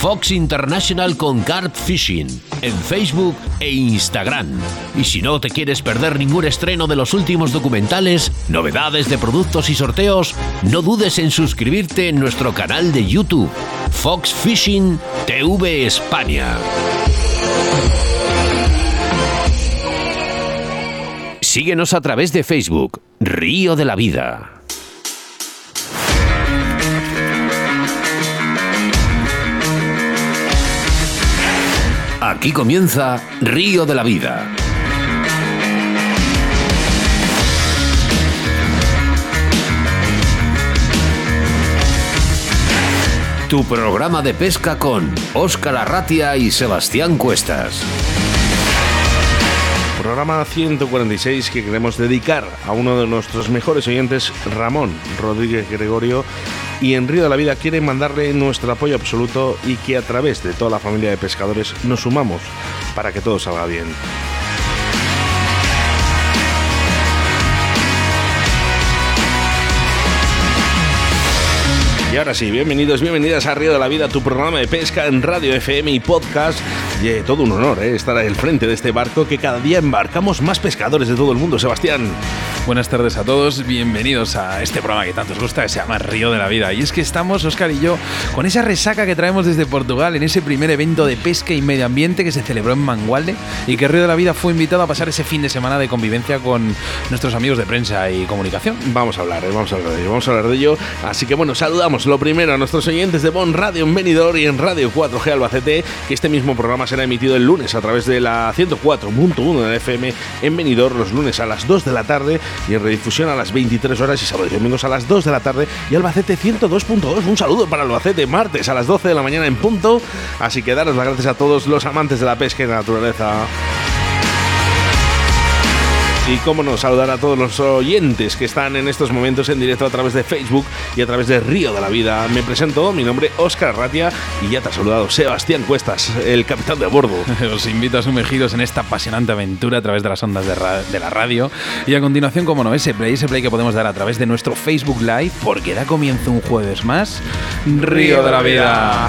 Fox International con Carp Fishing en Facebook e Instagram. Y si no te quieres perder ningún estreno de los últimos documentales, novedades de productos y sorteos, no dudes en suscribirte en nuestro canal de YouTube, Fox Fishing TV España. Síguenos a través de Facebook, Río de la Vida. Aquí comienza Río de la Vida. Tu programa de pesca con Óscar Arratia y Sebastián Cuestas. Programa 146 que queremos dedicar a uno de nuestros mejores oyentes, Ramón Rodríguez Gregorio, y en Río de la Vida quiere mandarle nuestro apoyo absoluto y que a través de toda la familia de pescadores nos sumamos para que todo salga bien. Y ahora sí, bienvenidos, bienvenidas a Río de la Vida, tu programa de pesca en Radio FM y podcast. Y eh, todo un honor eh, estar al frente de este barco que cada día embarcamos más pescadores de todo el mundo. Sebastián. Buenas tardes a todos, bienvenidos a este programa que tanto os gusta, que se llama Río de la Vida. Y es que estamos, Oscar y yo, con esa resaca que traemos desde Portugal en ese primer evento de pesca y medio ambiente que se celebró en Mangualde y que Río de la Vida fue invitado a pasar ese fin de semana de convivencia con nuestros amigos de prensa y comunicación. Vamos a hablar, eh, vamos a hablar de ello, vamos a hablar de ello. Así que bueno, saludamos lo primero a nuestros oyentes de Bon Radio en Benidorm y en Radio 4G Albacete, que este mismo programa será emitido el lunes a través de la 104.1 de FM en Benidorm los lunes a las 2 de la tarde y en redifusión a las 23 horas y sábados y domingos a las 2 de la tarde y Albacete 102.2. Un saludo para Albacete, martes a las 12 de la mañana en punto. Así que daros las gracias a todos los amantes de la pesca y la naturaleza. Y cómo no, saludar a todos los oyentes que están en estos momentos en directo a través de Facebook y a través de Río de la Vida. Me presento, mi nombre es Óscar Ratia y ya te ha saludado Sebastián Cuestas, el capitán de bordo. Os invito a sumergiros en esta apasionante aventura a través de las ondas de, la radio. Y a continuación, como no, ese play, ese play que podemos dar a través de nuestro Facebook Live, porque da comienzo un jueves más. Río de la Vida.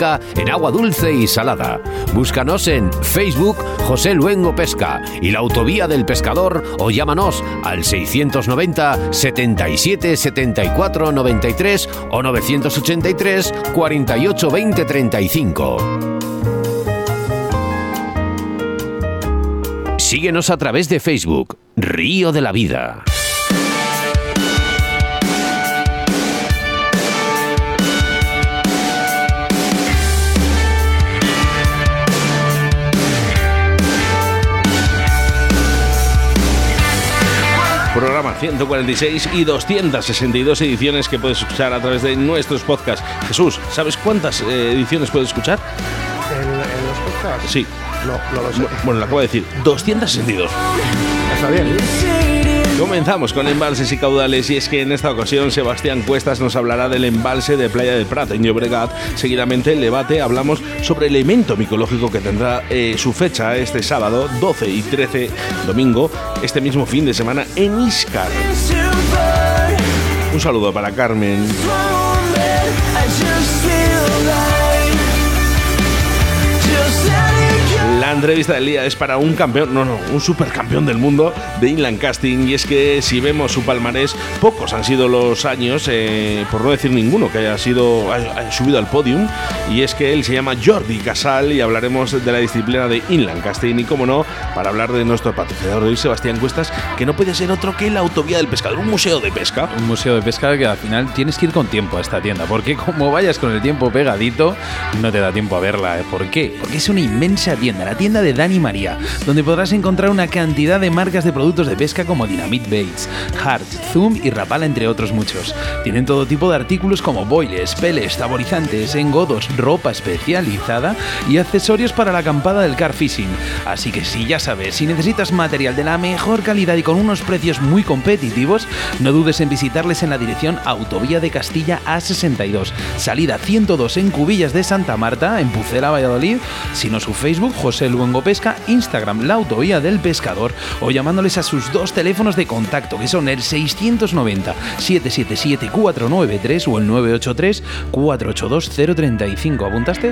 en agua dulce y salada. Búscanos en Facebook José Luengo Pesca y la Autovía del Pescador o llámanos al 690 77 74 93 o 983 48 20 35. Síguenos a través de Facebook, Río de la Vida. 146 y 262 ediciones que puedes escuchar a través de nuestros podcasts. Jesús, ¿sabes cuántas eh, ediciones puedes escuchar? ¿En, en los podcasts? Sí. No, no lo sé. Bueno, lo acabo de decir. 262. Está bien. Comenzamos con embalses y caudales y es que en esta ocasión Sebastián Cuestas nos hablará del embalse de Playa del Prat en Llobregat. Seguidamente el debate hablamos sobre el evento micológico que tendrá eh, su fecha este sábado 12 y 13 domingo, este mismo fin de semana en Iscar. Un saludo para Carmen. Entrevista del día es para un campeón, no, no, un supercampeón del mundo de inland casting. Y es que si vemos su palmarés, pocos han sido los años, eh, por no decir ninguno, que haya sido haya subido al podium. Y es que él se llama Jordi Casal y hablaremos de la disciplina de inland casting. Y como no, para hablar de nuestro patrocinador de hoy, Sebastián Cuestas, que no puede ser otro que la Autovía del Pescador, un museo de pesca. Un museo de pesca que al final tienes que ir con tiempo a esta tienda, porque como vayas con el tiempo pegadito, no te da tiempo a verla. ¿Por qué? Porque es una inmensa tienda, la tienda de Dani María, donde podrás encontrar una cantidad de marcas de productos de pesca como Dynamite Baits, Hart, Zoom y Rapala, entre otros muchos. Tienen todo tipo de artículos como boiles, peles, saborizantes, engodos, ropa especializada y accesorios para la acampada del car fishing. Así que si ya sabes, si necesitas material de la mejor calidad y con unos precios muy competitivos, no dudes en visitarles en la dirección Autovía de Castilla A62, salida 102 en Cubillas de Santa Marta, en Pucela, Valladolid, sino su Facebook José Luengo Pesca, Instagram La Autovía del Pescador o llamándoles a sus dos teléfonos de contacto que son el 690 777 493 o el 983 482 035. ¿Apuntaste?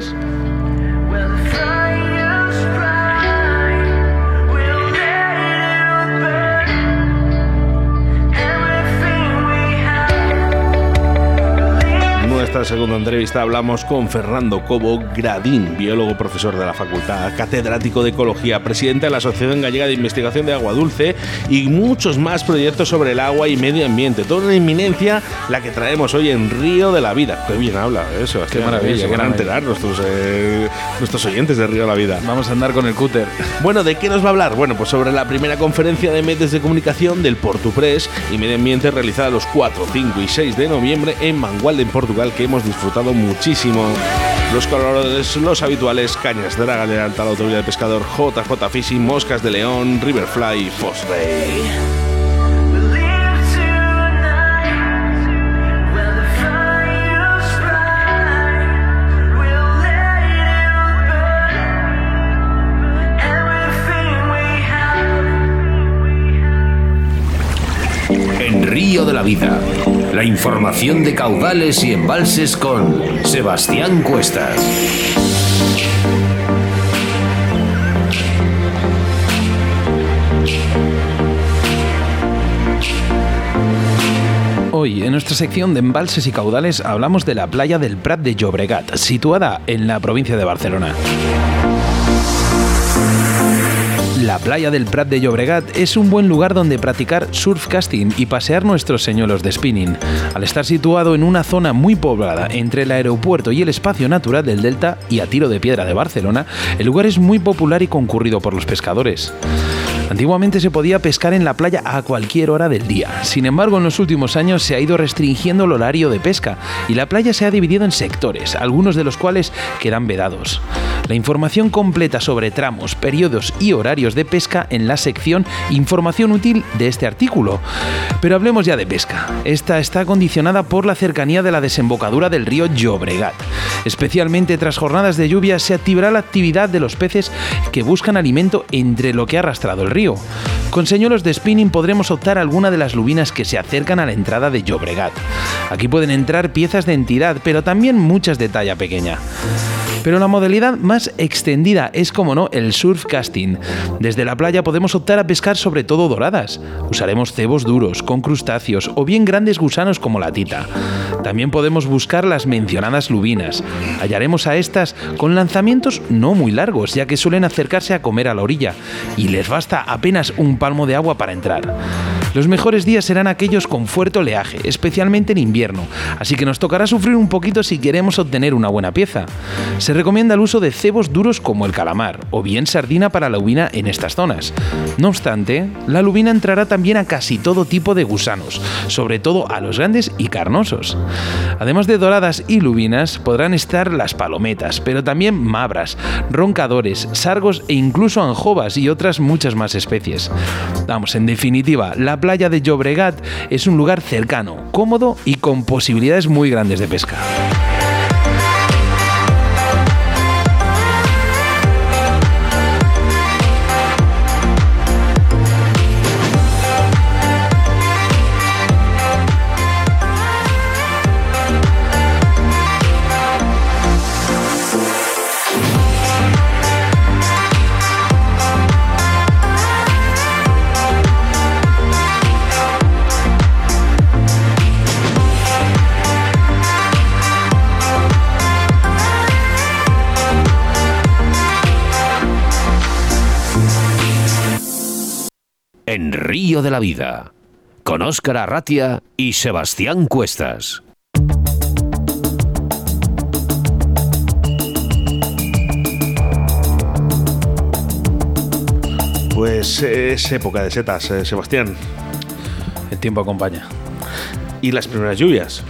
Esta segunda entrevista hablamos con Fernando Cobo Gradín, biólogo profesor de la facultad, catedrático de ecología, presidente de la Asociación Gallega de Investigación de Agua Dulce y muchos más proyectos sobre el agua y medio ambiente. Toda una inminencia la que traemos hoy en Río de la Vida. Qué bien habla eso. Qué maravilla. Se van a enterar nuestros, eh, nuestros oyentes de Río de la Vida. Vamos a andar con el cúter. Bueno, ¿de qué nos va a hablar? Bueno, pues sobre la primera conferencia de medios de comunicación del Portupress y medio ambiente realizada los 4, 5 y 6 de noviembre en Mangualde, en Portugal, que hemos disfrutado muchísimo. Los colores, los habituales, cañas de la de alta, la autoridad de pescador, JJ Fishing, moscas de león, Riverfly y Fosray. Río de la Vida la información de caudales y embalses con Sebastián Cuestas. Hoy, en nuestra sección de embalses y caudales, hablamos de la playa del Prat de Llobregat, situada en la provincia de Barcelona. La playa del Prat de Llobregat es un buen lugar donde practicar surfcasting y pasear nuestros señuelos de spinning. Al estar situado en una zona muy poblada entre el aeropuerto y el espacio natural del Delta y a tiro de piedra de Barcelona, el lugar es muy popular y concurrido por los pescadores. Antiguamente se podía pescar en la playa a cualquier hora del día. Sin embargo, en los últimos años se ha ido restringiendo el horario de pesca y la playa se ha dividido en sectores, algunos de los cuales quedan vedados. La información completa sobre tramos, periodos y horarios de pesca en la sección Información útil de este artículo. Pero hablemos ya de pesca. Esta está condicionada por la cercanía de la desembocadura del río Llobregat. Especialmente tras jornadas de lluvia se activará la actividad de los peces que buscan alimento entre lo que ha arrastrado el río. Con señuelos de spinning podremos optar alguna de las lubinas que se acercan a la entrada de Llobregat. Aquí pueden entrar piezas de entidad, pero también muchas de talla pequeña. Pero la modalidad más extendida es, como no, el surf casting. Desde la playa podemos optar a pescar sobre todo doradas. Usaremos cebos duros, con crustáceos o bien grandes gusanos como la tita. También podemos buscar las mencionadas lubinas. Hallaremos a estas con lanzamientos no muy largos, ya que suelen acercarse a comer a la orilla, y les basta apenas un palmo de agua para entrar. Los mejores días serán aquellos con fuerte oleaje, especialmente en invierno, así que nos tocará sufrir un poquito si queremos obtener una buena pieza. Se recomienda el uso de cebos duros como el calamar, o bien sardina para la lubina en estas zonas. No obstante, la lubina entrará también a casi todo tipo de gusanos, sobre todo a los grandes y carnosos. Además de doradas y lubinas, podrán estar las palometas, pero también mabras, roncadores, sargos e incluso anjovas y otras muchas más especies. Vamos, en definitiva, la playa de Llobregat es un lugar cercano, cómodo y con posibilidades muy grandes de pesca. De la Vida, con Óscar Arratia y Sebastián Cuestas. Pues es época de setas, eh, Sebastián. El tiempo acompaña. Y las primeras lluvias.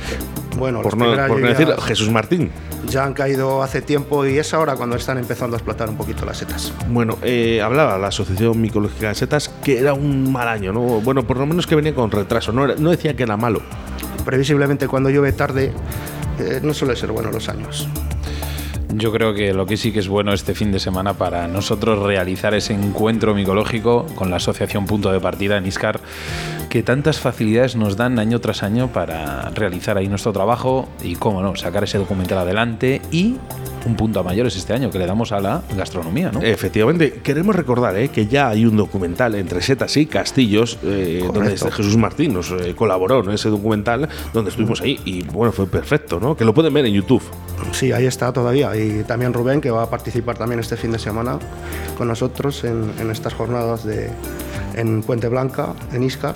Bueno, Por las no, primeras por no decir Jesús Martín. Ya han caído hace tiempo y es ahora cuando están empezando a explotar un poquito las setas. Bueno, eh, hablaba la Asociación Micológica de Setas que era un mal año, ¿no? Bueno, por lo menos que venía con retraso, no, era- no decía que era malo. Previsiblemente cuando llueve tarde eh, no suele ser bueno los años. Yo creo que lo que sí que es bueno este fin de semana para nosotros realizar ese encuentro micológico con la Asociación Punto de Partida en Iscar, que tantas facilidades nos dan año tras año para realizar ahí nuestro trabajo y, cómo no, sacar ese documental adelante y un punto a mayores este año que le damos a la gastronomía, ¿no? Efectivamente, queremos recordar eh, que ya hay un documental entre setas y castillos eh, donde este Jesús Martín nos eh, colaboró en ese documental donde estuvimos ahí y bueno, fue perfecto, ¿no? Que lo pueden ver en YouTube. Sí, ahí está todavía. Y también Rubén, que va a participar también este fin de semana con nosotros en, en estas jornadas de, en Puente Blanca, en Iscar,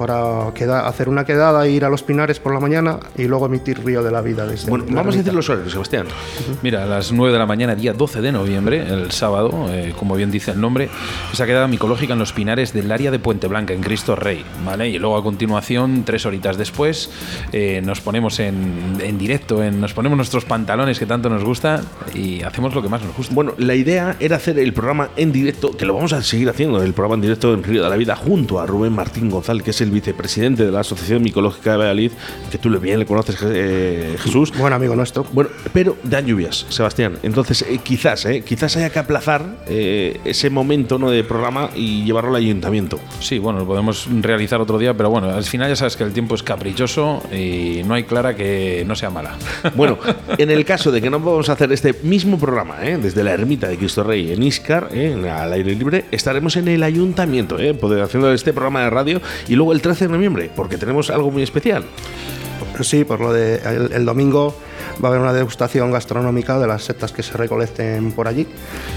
para queda- hacer una quedada ir a los Pinares por la mañana y luego emitir Río de la Vida desde Bueno, la vamos a decir los horarios, Sebastián. Mira, a las 9 de la mañana, día 12 de noviembre, el sábado, eh, como bien dice el nombre, esa quedada micológica en los pinares del área de Puente Blanca, en Cristo Rey, ¿vale? Y luego a continuación, tres horitas después, eh, nos ponemos en, en directo, en, nos ponemos nuestros pantalones que tanto nos gusta y hacemos lo que más nos gusta. Bueno, la idea era hacer el programa en directo, que lo vamos a seguir haciendo, el programa en directo en Río de la Vida, junto a Rubén Martín González, que es el vicepresidente de la Asociación Micológica de Valladolid, que tú le- bien le conoces, eh, Jesús. Buen amigo nuestro. Bueno, pero dan lluvias, Sebastián. Entonces, eh, quizás, eh, quizás haya que aplazar eh, ese momento ¿no? de programa y llevarlo al ayuntamiento. Sí, bueno, lo podemos realizar otro día, pero bueno, al final ya sabes que el tiempo es caprichoso y no hay clara que no sea mala. Bueno, en el caso de que no podamos hacer este mismo programa ¿eh? desde la ermita de Cristo Rey en Iscar, ¿eh? en- al aire libre, estaremos en el ayuntamiento, ¿eh? poder haciendo este programa de radio y luego el 13 de noviembre, porque tenemos algo muy especial. Sí, por lo de el, el domingo va a haber una degustación gastronómica de las setas que se recolecten por allí,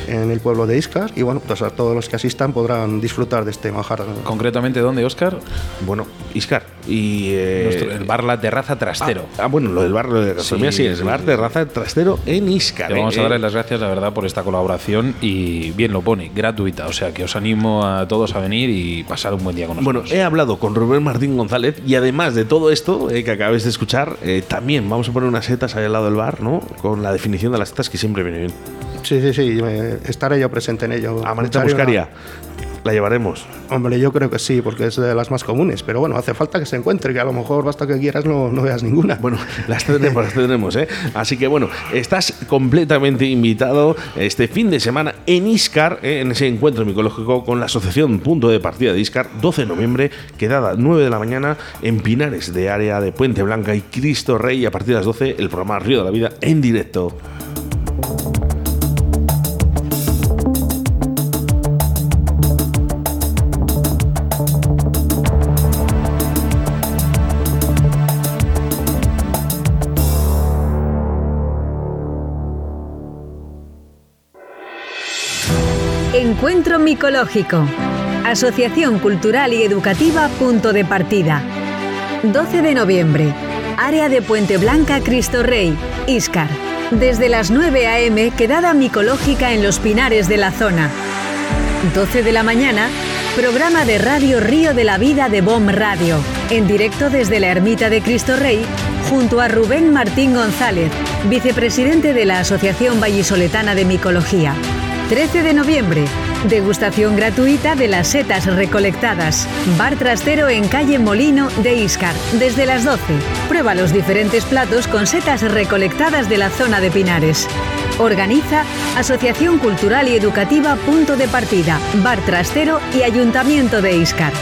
en el pueblo de Iscar. Y bueno, pues a todos los que asistan podrán disfrutar de este manjar. Concretamente, ¿dónde, Oscar? Bueno, Iscar. Y. eh, Nuestro- el bar La Terraza Trastero. Ah, bueno, lo del bar lo de la gastronomía, sí, Sí, es el bar sí. de raza trastero en Iscar. Vamos ¿eh? a darles las gracias, la verdad, por esta colaboración y bien lo pone, gratuita. O sea que os animo a todos a venir y pasar un buen día con Bueno, nosotros. he hablado con Rubén Martín González y además de todo esto eh, que acabáis de escuchar, eh, también vamos a poner unas setas ahí al lado del bar, ¿no? Con la definición de las setas que siempre viene bien. Sí, sí, sí, estaré yo presente en ello. Amanita una- Buscaría, la llevaremos. Hombre, yo creo que sí, porque es de las más comunes. Pero bueno, hace falta que se encuentre, que a lo mejor basta que quieras no, no veas ninguna. Bueno, las tenemos, las tenemos, ¿eh? Así que bueno, estás completamente invitado este fin de semana en Iscar, ¿eh? en ese encuentro micológico con la Asociación Punto de Partida de Iscar, 12 de noviembre, quedada 9 de la mañana en Pinares de área de Puente Blanca y Cristo Rey, a partir de las 12 el programa Río de la Vida en directo. Encuentro micológico. Asociación Cultural y Educativa Punto de Partida. 12 de noviembre. Área de Puente Blanca Cristo Rey, Iscar. Desde las 9 a.m. quedada micológica en los pinares de la zona. 12 de la mañana, programa de radio Río de la Vida de BOM Radio, en directo desde la Ermita de Cristo Rey, junto a Rubén Martín González, vicepresidente de la Asociación Vallisoletana de Micología. 13 de noviembre, degustación gratuita de las setas recolectadas. Bar trastero en calle Molino de Iscar, desde las 12. Prueba los diferentes platos con setas recolectadas de la zona de Pinares. Organiza Asociación Cultural y Educativa Punto de Partida, Bar Trastero y Ayuntamiento de Iscar.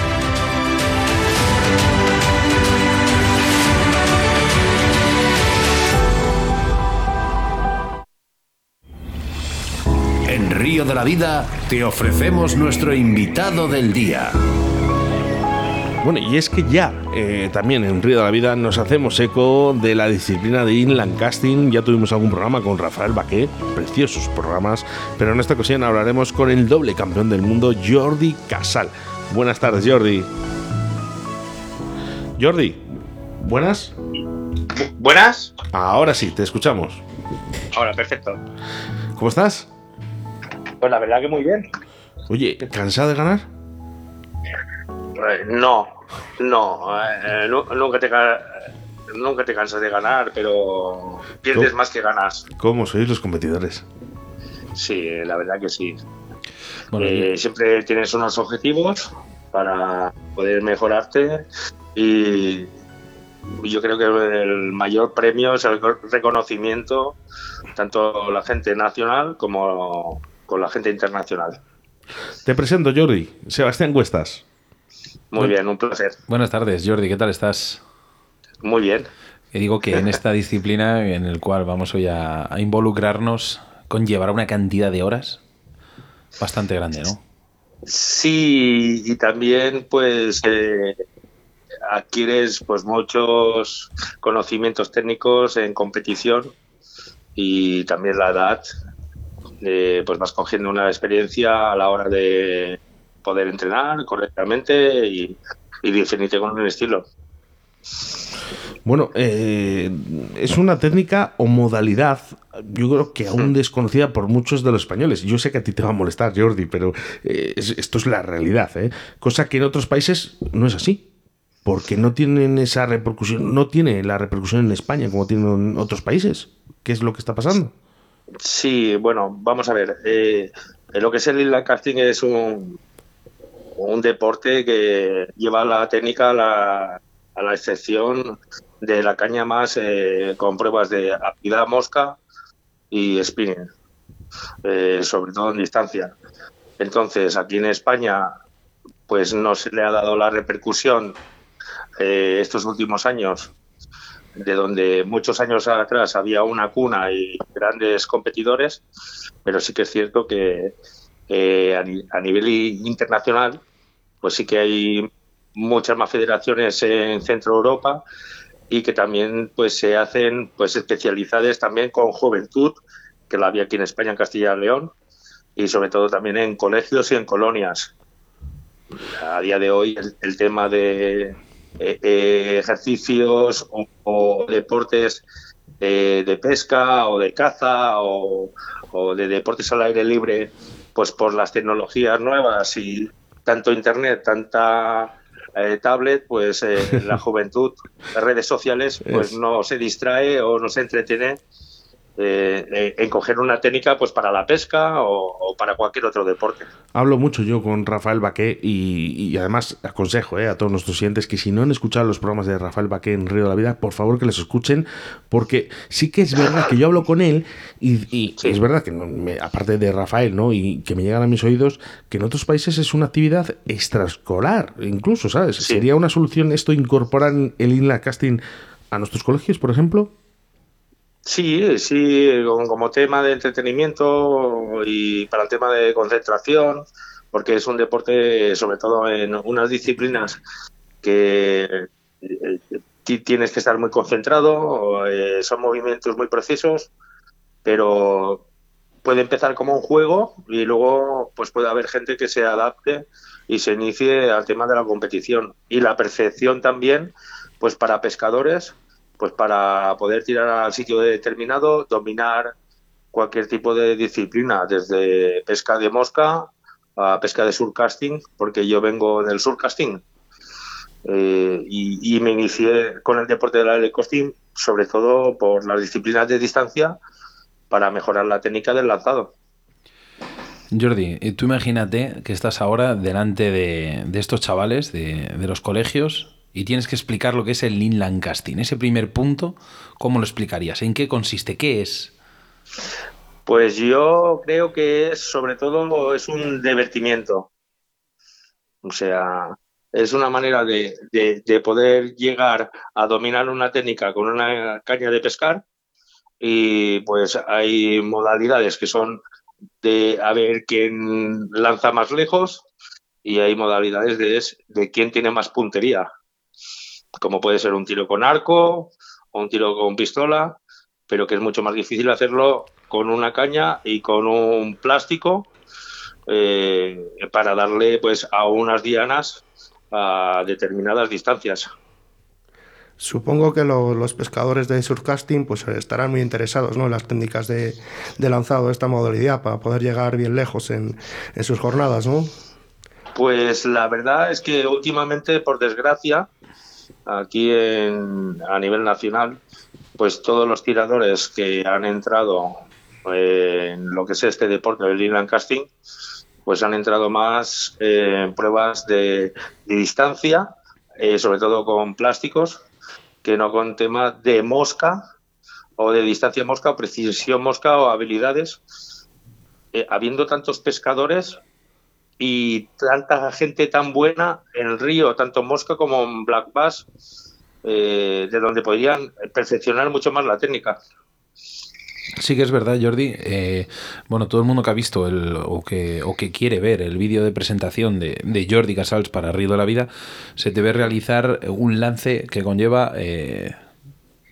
De la Vida te ofrecemos nuestro invitado del día. Bueno, y es que ya eh, también en Río de la Vida nos hacemos eco de la disciplina de inland casting. Ya tuvimos algún programa con Rafael Baqué, preciosos programas, pero en esta ocasión hablaremos con el doble campeón del mundo, Jordi Casal. Buenas tardes, Jordi. Jordi, ¿buenas? ¿Buenas? Ahora sí, te escuchamos. Ahora, perfecto. ¿Cómo estás? Pues la verdad que muy bien. Oye, ¿cansado de ganar? Eh, no, no. eh, nu- nunca, te, ca- nunca te cansas de ganar, pero pierdes ¿Cómo? más que ganas. ¿Cómo sois los competidores? Sí, la verdad que sí. Bueno, Eh, siempre tienes unos objetivos para poder mejorarte y yo creo que el mayor premio es el reconocimiento tanto la gente nacional como con la gente internacional. Te presento, Jordi. Sebastián Cuestas. Muy bien, un placer. buenas tardes, Jordi, ¿qué tal estás? Muy bien. Y digo que en esta disciplina en el cual vamos hoy a, a involucrarnos conllevará una cantidad de horas bastante grande, ¿no? Sí, y también pues eh, adquieres pues muchos conocimientos técnicos en competición y también la edad, eh, pues vas cogiendo una experiencia a la hora de poder entrenar correctamente y, y definirte con un estilo. Bueno, eh, es una técnica o modalidad, yo creo que aún desconocida por muchos de los españoles. Yo sé que a ti te va a molestar, Jordi, pero eh, es- esto es la realidad, ¿eh? Cosa que en otros países no es así. Porque no tienen esa repercusión, no tiene la repercusión en España como tiene en otros países. ¿Qué es lo que está pasando? Sí, bueno, vamos a ver. eh, lo que es el inline casting es un, un deporte que lleva la técnica a la, a la excepción de la caña más eh, con pruebas de apticidad mosca y spinning, eh, sobre todo en distancia. Entonces, aquí en España, pues no se le ha dado la repercusión estos últimos años de donde muchos años atrás había una cuna y grandes competidores, pero sí que es cierto que a, ni- a nivel internacional, pues sí que hay muchas más federaciones en Centro Europa y que también pues se hacen pues especializadas también con juventud, que la había aquí en España, en Castilla y León, y sobre todo también en colegios y en colonias. A día de hoy el tema de eh, eh, ejercicios o, o deportes eh, de pesca o de caza o, o de deportes al aire libre, pues por las tecnologías nuevas y tanto internet, tanta eh, tablet, pues eh, la juventud, las redes sociales, pues Es- no se distrae o no se entretiene eh, eh, en coger una técnica pues para la pesca o, o para cualquier otro deporte. Hablo mucho yo con Rafael Baqué y, y además aconsejo eh, a todos nuestros clientes que si no han escuchado los programas de Rafael Baqué en Río de la Vida, por favor que les escuchen, porque sí que es verdad que yo hablo con él y, y Sí. es verdad que me- aparte de Rafael, ¿no? Y que me llegan a mis oídos, que en otros países es una actividad extraescolar, incluso, ¿sabes? Sí. ¿Sería una solución esto incorporar el inline casting a nuestros colegios, por ejemplo? Sí, sí, como, como tema de entretenimiento y para el tema de concentración, porque es un deporte, sobre todo en unas disciplinas que eh, ti- tienes que estar muy concentrado, eh, son movimientos muy precisos, pero puede empezar como un juego y luego pues puede haber gente que se adapte y se inicie al tema de la competición. Y la percepción también pues para pescadores pues para poder tirar al sitio determinado dominar cualquier tipo de disciplina desde pesca de mosca a pesca de surcasting porque yo vengo del surcasting eh, y, me inicié con el deporte del aire costing sobre todo por las disciplinas de distancia para mejorar la técnica del lanzado. Jordi, eh, tú imagínate que estás ahora delante de, estos chavales de los colegios y tienes que explicar lo que es el inland casting. Ese primer punto, ¿cómo lo explicarías? ¿En qué consiste? ¿Qué es? Pues yo creo que es sobre todo es un divertimiento. O sea, es una manera de, de- de poder llegar a dominar una técnica con una caña de pescar y pues hay modalidades que son de a ver quién lanza más lejos y hay modalidades de, de quién tiene más puntería, como puede ser un tiro con arco o un tiro con pistola, pero que es mucho más difícil hacerlo con una caña y con un plástico eh, para darle pues a unas dianas a determinadas distancias. Supongo que los pescadores de surfcasting pues estarán muy interesados ¿no? en las técnicas de, lanzado de esta modalidad para poder llegar bien lejos en, en, sus jornadas, ¿no? Pues la verdad es que últimamente, por desgracia, aquí a nivel nacional, pues todos los tiradores que han entrado eh, en lo que es este deporte del inland casting, pues han entrado más eh, en pruebas de, distancia, eh, sobre todo con plásticos, que no con temas de mosca o de distancia mosca o precisión mosca o habilidades. habiendo tantos pescadores, y tanta gente tan buena en el río, tanto en Mosca como en Black Bass, eh, de donde podrían perfeccionar mucho más la técnica. Sí que es verdad, Jordi. Eh, bueno, todo el mundo que ha visto el, o, que, o que quiere ver el vídeo de presentación de, Jordi Casals para Río de la Vida, se debe realizar un lance que conlleva eh,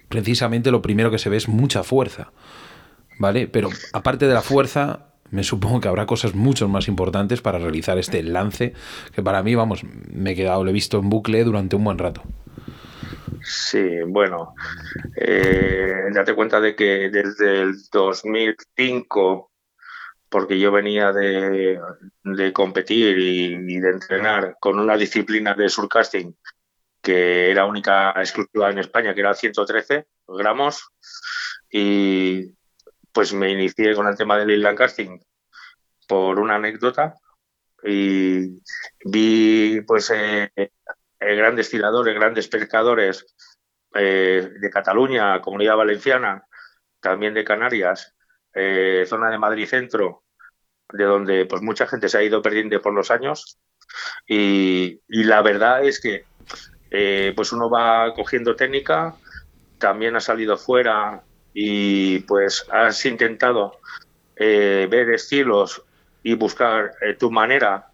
precisamente lo primero que se ve es mucha fuerza. ¿Vale? Pero aparte de la fuerza, me supongo que habrá cosas mucho más importantes para realizar este lance, que para mí, vamos, me he quedado, lo he visto en bucle durante un buen rato. Sí, bueno, eh, date cuenta de que desde el 2005, porque yo venía de, competir y, de entrenar con una disciplina de surcasting que era única exclusiva en España, que era 113 gramos, y pues me inicié con el tema del inland casting por una anécdota y vi pues eh, eh, grandes tiradores, grandes pescadores eh, de Cataluña, Comunidad Valenciana, también de Canarias, zona de Madrid Centro, de donde pues mucha gente se ha ido perdiendo por los años. Y, y la verdad es que pues uno va cogiendo técnica, también ha salido fuera y pues has intentado eh, ver estilos y buscar eh, tu manera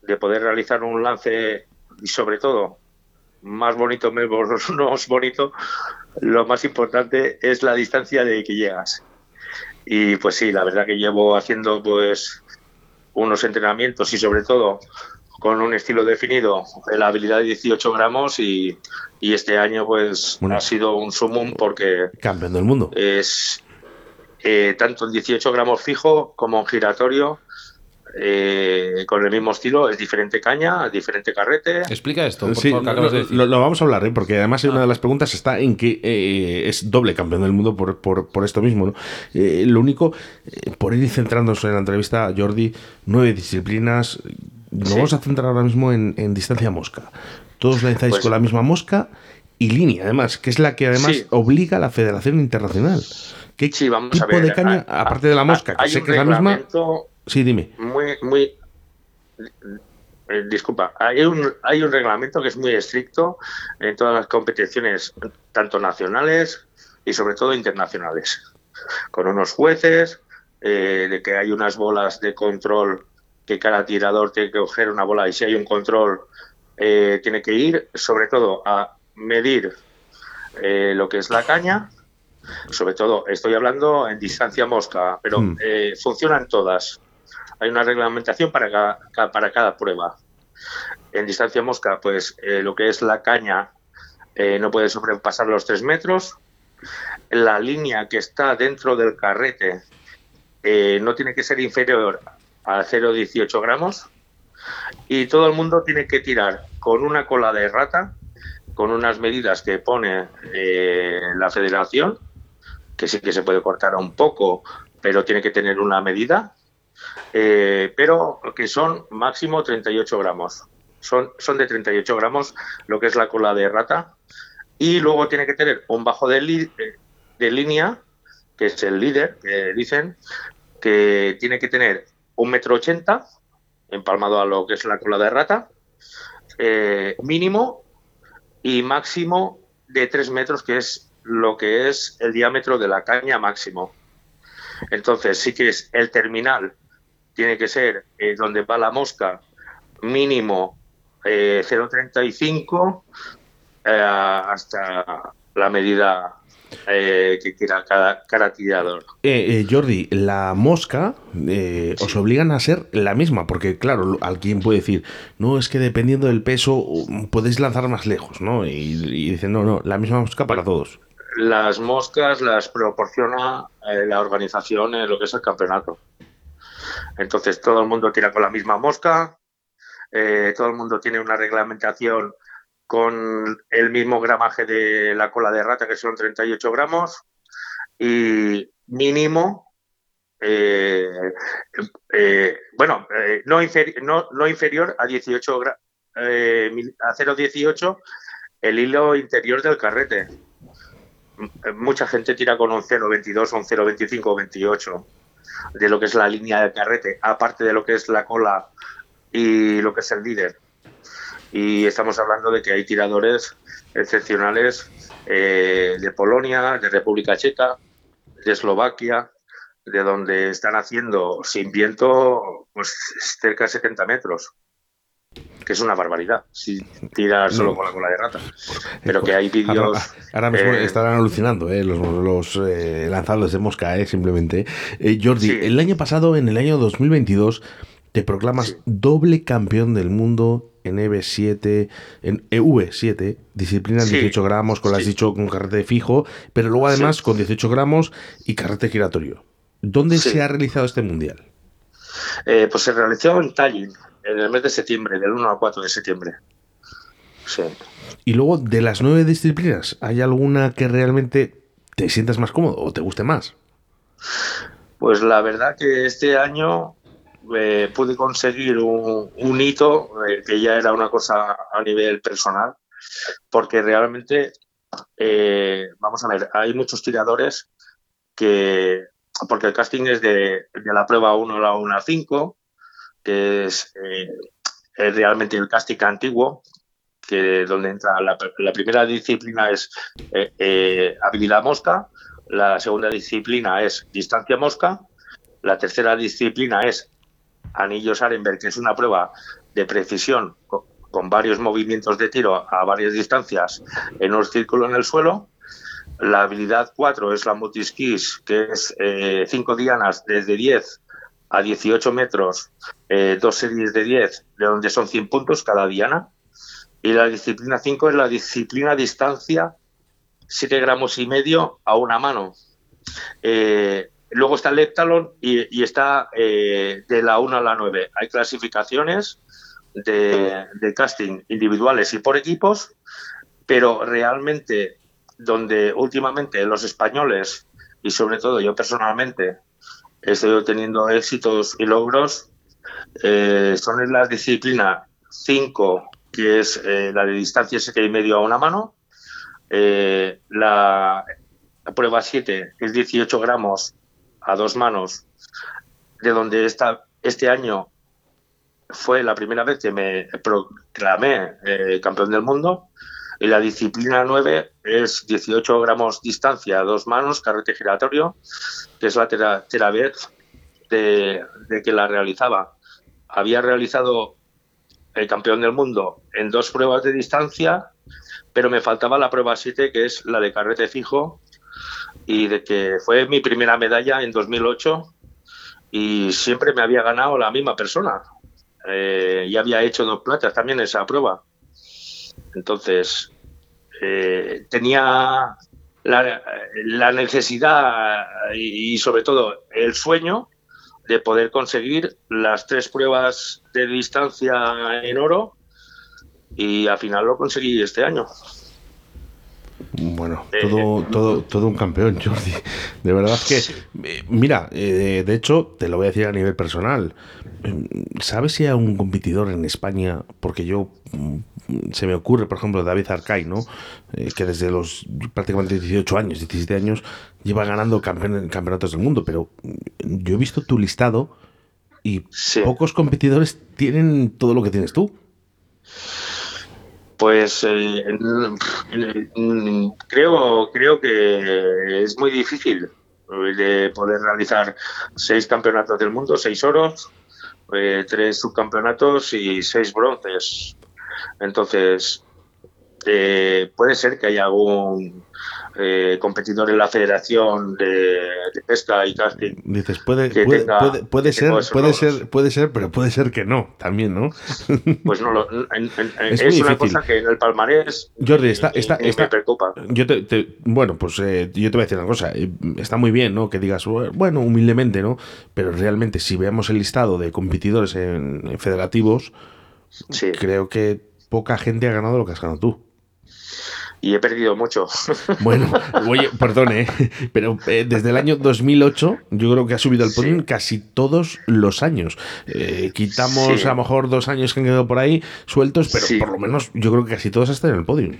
de poder realizar un lance y sobre todo más bonito, menos bonito, lo más importante es la distancia de que llegas. Y pues sí, la verdad que llevo haciendo pues unos entrenamientos y sobre todo con un estilo definido, la habilidad de 18 gramos y, este año pues ha sido un sumum porque... Campeón del mundo. Es eh, tanto en 18 gramos fijo como en giratorio. Eh, con el mismo estilo, es diferente caña, diferente carrete. Explica esto, por sí, lo, vamos a hablar, ¿eh? porque además una de las preguntas está en que es doble campeón del mundo por, por, esto mismo. lo único, por ir centrándose en la entrevista, Jordi, nueve disciplinas, nos vamos a centrar ahora mismo en, distancia mosca. Todos lanzáis pues con la misma mosca y línea, además, que es la que además obliga a la Federación Internacional. ¿Qué sí, vamos tipo a ver, de caña, aparte de la mosca, que sé que es la misma? Sí, dime. Muy, muy. Eh, disculpa, hay un, hay un reglamento que es muy estricto en todas las competiciones, tanto nacionales y sobre todo internacionales, con unos jueces, eh, de que hay unas bolas de control que cada tirador tiene que coger una bola y si hay un control eh, tiene que ir sobre todo a medir eh, lo que es la caña, sobre todo estoy hablando en distancia mosca, pero mm. eh, funcionan todas. Hay una reglamentación para cada, para cada prueba. En distancia mosca, pues lo que es la caña no puede sobrepasar los 3 metros. La línea que está dentro del carrete no tiene que ser inferior a 0,18 gramos y todo el mundo tiene que tirar con una cola de rata, con unas medidas que pone eh, la federación, que sí que se puede cortar un poco, pero tiene que tener una medida, eh, pero que son máximo 38 gramos. Son, son de 38 gramos lo que es la cola de rata. Y luego tiene que tener un bajo de, de línea, que es el líder, dicen, que tiene que tener un metro ochenta, empalmado a lo que es la cola de rata, eh, mínimo y máximo de tres metros, que es lo que es el diámetro de la caña máximo. Entonces, sí que es el terminal, tiene que ser eh, donde va la mosca, mínimo eh, 0,35 eh, hasta la medida eh, que quiera cada, cada tirador. Eh, eh, Jordi, la mosca os obligan a ser la misma, porque claro, alguien puede decir, no, es que dependiendo del peso podéis lanzar más lejos, ¿no? Y, y dicen, no, no, la misma mosca para todos. Las moscas las proporciona la organización en lo que es el campeonato. Entonces todo el mundo tira con la misma mosca, todo el mundo tiene una reglamentación con el mismo gramaje de la cola de rata, que son 38 gramos, y mínimo, eh, eh, bueno, eh, no, inferior a 18 a 0,18 el hilo interior del carrete. Mucha gente tira con un 0,22 o un 0,25 o 28 de lo que es la línea del carrete, aparte de lo que es la cola y lo que es el líder y estamos hablando de que hay tiradores excepcionales eh, de Polonia, de República Checa, de Eslovaquia, de donde están haciendo sin viento pues cerca de 70 metros que es una barbaridad si tiras solo con la cola de rata. Pero que hay vídeos. Ahora, mismo eh, estarán alucinando eh, los, los eh, lanzados de mosca, eh, simplemente. Jordi, el año pasado, en el año 2022, te proclamas doble campeón del mundo en EV7, en EV7, disciplina en 18 gramos, con lo has dicho con carrete fijo, pero luego además con 18 gramos y carrete giratorio. ¿Dónde se ha realizado este mundial? Eh, pues se realizó en Tallinn, en el mes de septiembre, del 1 al 4 de septiembre. Sí. Y luego, de las nueve disciplinas, ¿hay alguna que realmente te sientas más cómodo o te guste más? Pues la verdad que este año eh, pude conseguir un, hito eh, que ya era una cosa a nivel personal, porque realmente, eh, vamos a ver, hay muchos tiradores que, porque el casting es de, la prueba 1 a la 1 a 5, que es, realmente el casting antiguo, que donde entra la, la primera disciplina es habilidad mosca, la segunda disciplina es distancia mosca, la tercera disciplina es Anillos Arenberg, que es una prueba de precisión con, varios movimientos de tiro a varias distancias en un círculo en el suelo. La habilidad 4 es la multiskis, que es 5 eh, dianas desde 10 a 18 metros, eh, dos series de 10, de donde son 100 puntos cada diana. Y la disciplina 5 es la disciplina distancia 7 gramos y medio a una mano. Eh, Luego está el heptalon y, está eh, de la 1 a la 9. Hay clasificaciones de, casting individuales y por equipos, pero realmente donde últimamente los españoles y sobre todo yo personalmente estoy teniendo éxitos y logros eh, son en la disciplina 5, que es eh, la de distancia 7 y medio a una mano, la, la, prueba 7 es 18 gramos a dos manos, de donde esta, este año fue la primera vez que me proclamé eh, campeón del mundo. Y la disciplina 9 es 18 gramos distancia dos manos, carrete giratorio, que es la tercera vez de, de que la realizaba. Había realizado el campeón del mundo en dos pruebas de distancia, pero me faltaba la prueba 7, que es la de carrete fijo, y de que fue mi primera medalla en 2008 y siempre me había ganado la misma persona. Eh, y había hecho dos platas también esa prueba. Entonces, eh, tenía la, necesidad y, sobre todo el sueño de poder conseguir las tres pruebas de distancia en oro y al final lo conseguí este año. Bueno, todo, todo, todo un campeón, Jordi. De verdad que, eh, mira, eh, de hecho, te lo voy a decir a nivel personal. Mm, ¿Sabes si hay un competidor en España? Porque yo, mm, se me ocurre, por ejemplo, David Arcay, ¿no? Eh, que desde los prácticamente 18 años, 17 años, lleva ganando campeonatos del mundo. Pero mm, yo he visto tu listado y pocos competidores tienen todo lo que tienes tú. Pues eh, creo, creo que es muy difícil eh, de poder realizar seis campeonatos del mundo, seis oros, eh, tres subcampeonatos y seis bronces. Entonces, eh, puede ser que haya algún eh, competidor en la Federación de, Pesca y Casting. Dices, puede, puede, puede, ser, puede ser, puede ser, pero puede ser que no, también, ¿no? Pues no, es, una cosa que en el palmarés Jordi, está, está, me preocupa. Yo te, bueno, pues eh, yo te voy a decir una cosa. Está muy bien, ¿no? Que digas, bueno, humildemente, ¿no? Pero realmente, si veamos el listado de competidores en, federativos, creo que poca gente ha ganado lo que has ganado tú y he perdido mucho. Bueno, oye, perdone, pero eh, desde el año 2008 yo creo que ha subido al podium casi todos los años. Eh, quitamos a lo mejor dos años que han quedado por ahí sueltos, pero por lo menos yo creo que casi todos están en el podium.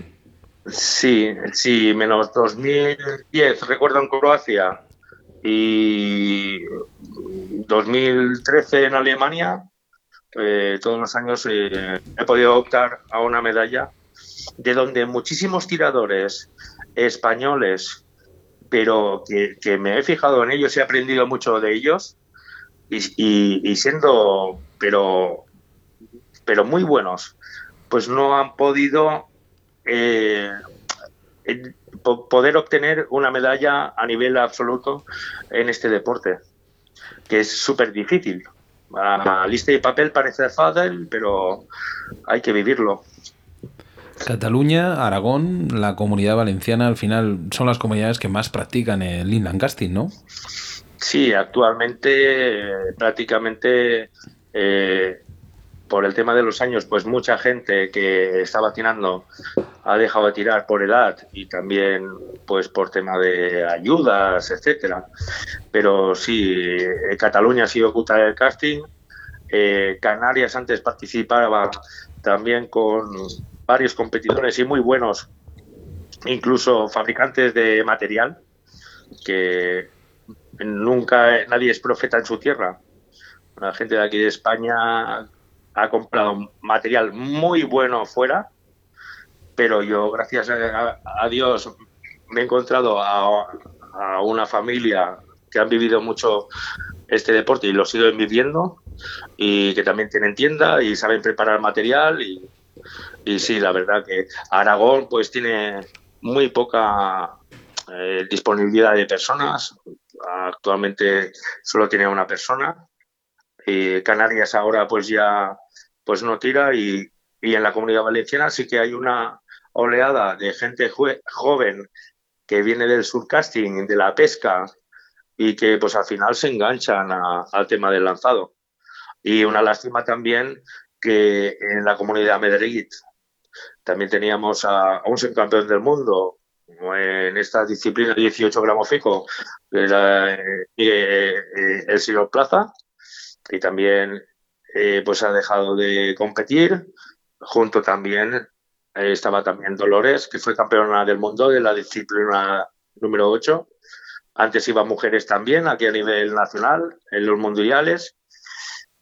Sí, sí, menos 2010, recuerdo en Croacia, y 2013 en Alemania, eh, todos los años he podido optar a una medalla de donde muchísimos tiradores españoles, pero que, me he fijado en ellos, he aprendido mucho de ellos y, siendo, pero, pero muy buenos, pues no han podido eh, poder obtener una medalla a nivel absoluto en este deporte, que es súper difícil. A lista de papel parece fácil, pero hay que vivirlo. Cataluña, Aragón, la comunidad valenciana, al final son las comunidades que más practican el inland casting, ¿no? Sí, actualmente prácticamente eh, por el tema de los años, pues mucha gente que estaba tirando ha dejado de tirar por edad y también pues por tema de ayudas, etcétera. Pero sí, Cataluña ha sido oculta del casting. Eh, Canarias antes participaba también con varios competidores y muy buenos, incluso fabricantes de material, que nunca nadie es profeta en su tierra. La gente de aquí de España ha comprado material muy bueno fuera, pero yo, gracias a, Dios, me he encontrado a, una familia que han vivido mucho este deporte y lo siguen viviendo y que también tienen tienda y saben preparar material y, y sí, la verdad que Aragón pues tiene muy poca eh, disponibilidad de personas. Actualmente solo tiene una persona. Y Canarias ahora pues ya pues no tira y, en la comunidad valenciana sí que hay una oleada de gente joven que viene del surcasting, de la pesca y que pues al final se enganchan al tema del lanzado. Y una lástima también que en la comunidad Madrid también teníamos a, un subcampeón del mundo en esta disciplina 18 gramos fico, el señor Plaza, y también eh, pues ha dejado de competir. Junto también estaba también Dolores, que fue campeona del mundo de la disciplina número 8. Antes iban mujeres también, aquí a nivel nacional, en los mundiales.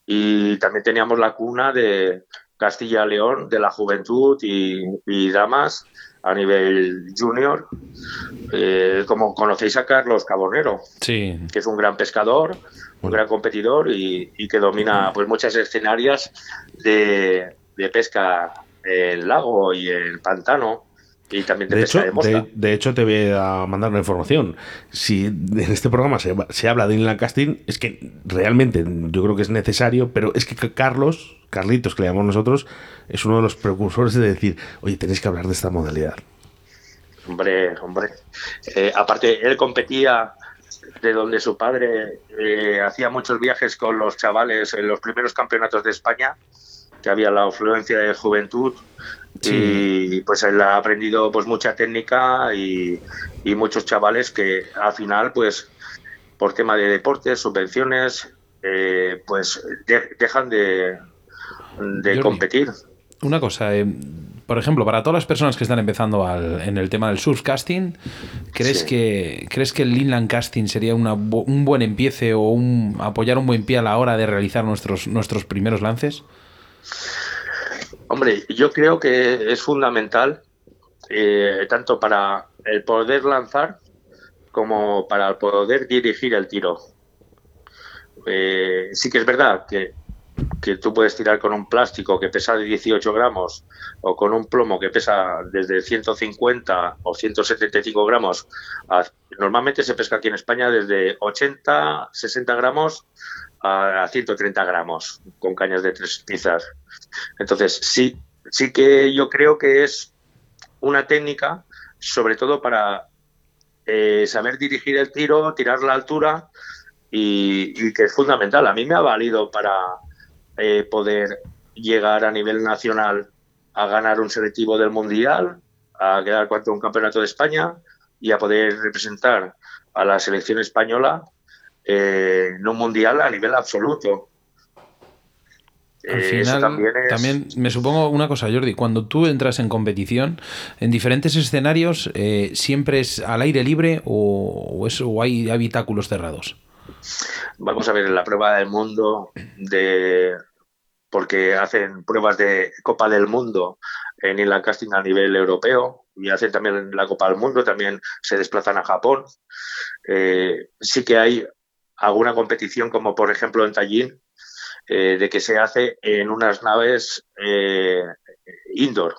Y también teníamos la cuna de, Castilla-León de la juventud y, damas a nivel junior. Eh, como conocéis a Carlos Cabonero, sí. que es un gran pescador, un gran competidor y, que domina pues muchas escenarias de, de pesca en lago y en pantano y también de, hecho, de, hecho, te voy a mandar una información. Si en este programa se, se, habla de inland casting, es que realmente yo creo que es necesario, pero es que Carlos, Carlitos, que le llamamos nosotros, es uno de los precursores de decir, oye, tenéis que hablar de esta modalidad. Hombre, hombre. Eh, aparte, él competía de donde su padre eh, hacía muchos viajes con los chavales en los primeros campeonatos de España, que había la afluencia de juventud y pues él ha aprendido pues mucha técnica y, muchos chavales que al final pues por tema de deportes, subvenciones, eh, pues dejan de, de competir. Una cosa, eh, por ejemplo, para todas las personas que están empezando en el tema del surfcasting, ¿crees, que, ¿crees que el inland casting sería un buen empiece o un, apoyar un buen pie a la hora de realizar nuestros, nuestros primeros lances? Hombre, yo creo que es fundamental eh, tanto para el poder lanzar como para poder dirigir el tiro. Eh, sí que es verdad que que tú puedes tirar con un plástico que pesa 18 gramos o con un plomo que pesa desde 150 o 175 gramos. normalmente se pesca aquí en España desde 80, 60 gramos a, 130 gramos con cañas de tres piezas. Entonces, sí, sí que yo creo que es una técnica, sobre todo para eh, saber dirigir el tiro, tirar la altura y, que es fundamental. A mí me ha valido para eh, poder llegar a nivel nacional a ganar un selectivo del Mundial, a quedar cuarto en un campeonato de España y a poder representar a la selección española eh, en un Mundial a nivel absoluto. Al eh, final, también, me supongo una cosa, Jordi, cuando tú entras en competición, en diferentes escenarios, ¿siempre es al aire libre o, o hay habitáculos cerrados? Vamos a ver en la prueba del mundo de porque hacen pruebas de Copa del Mundo en Inland Casting a nivel europeo y hacen también la Copa del Mundo, también se desplazan a Japón. Eh, sí que hay alguna competición, como por ejemplo en Tallinn, eh, de que se hace en unas naves eh, indoor.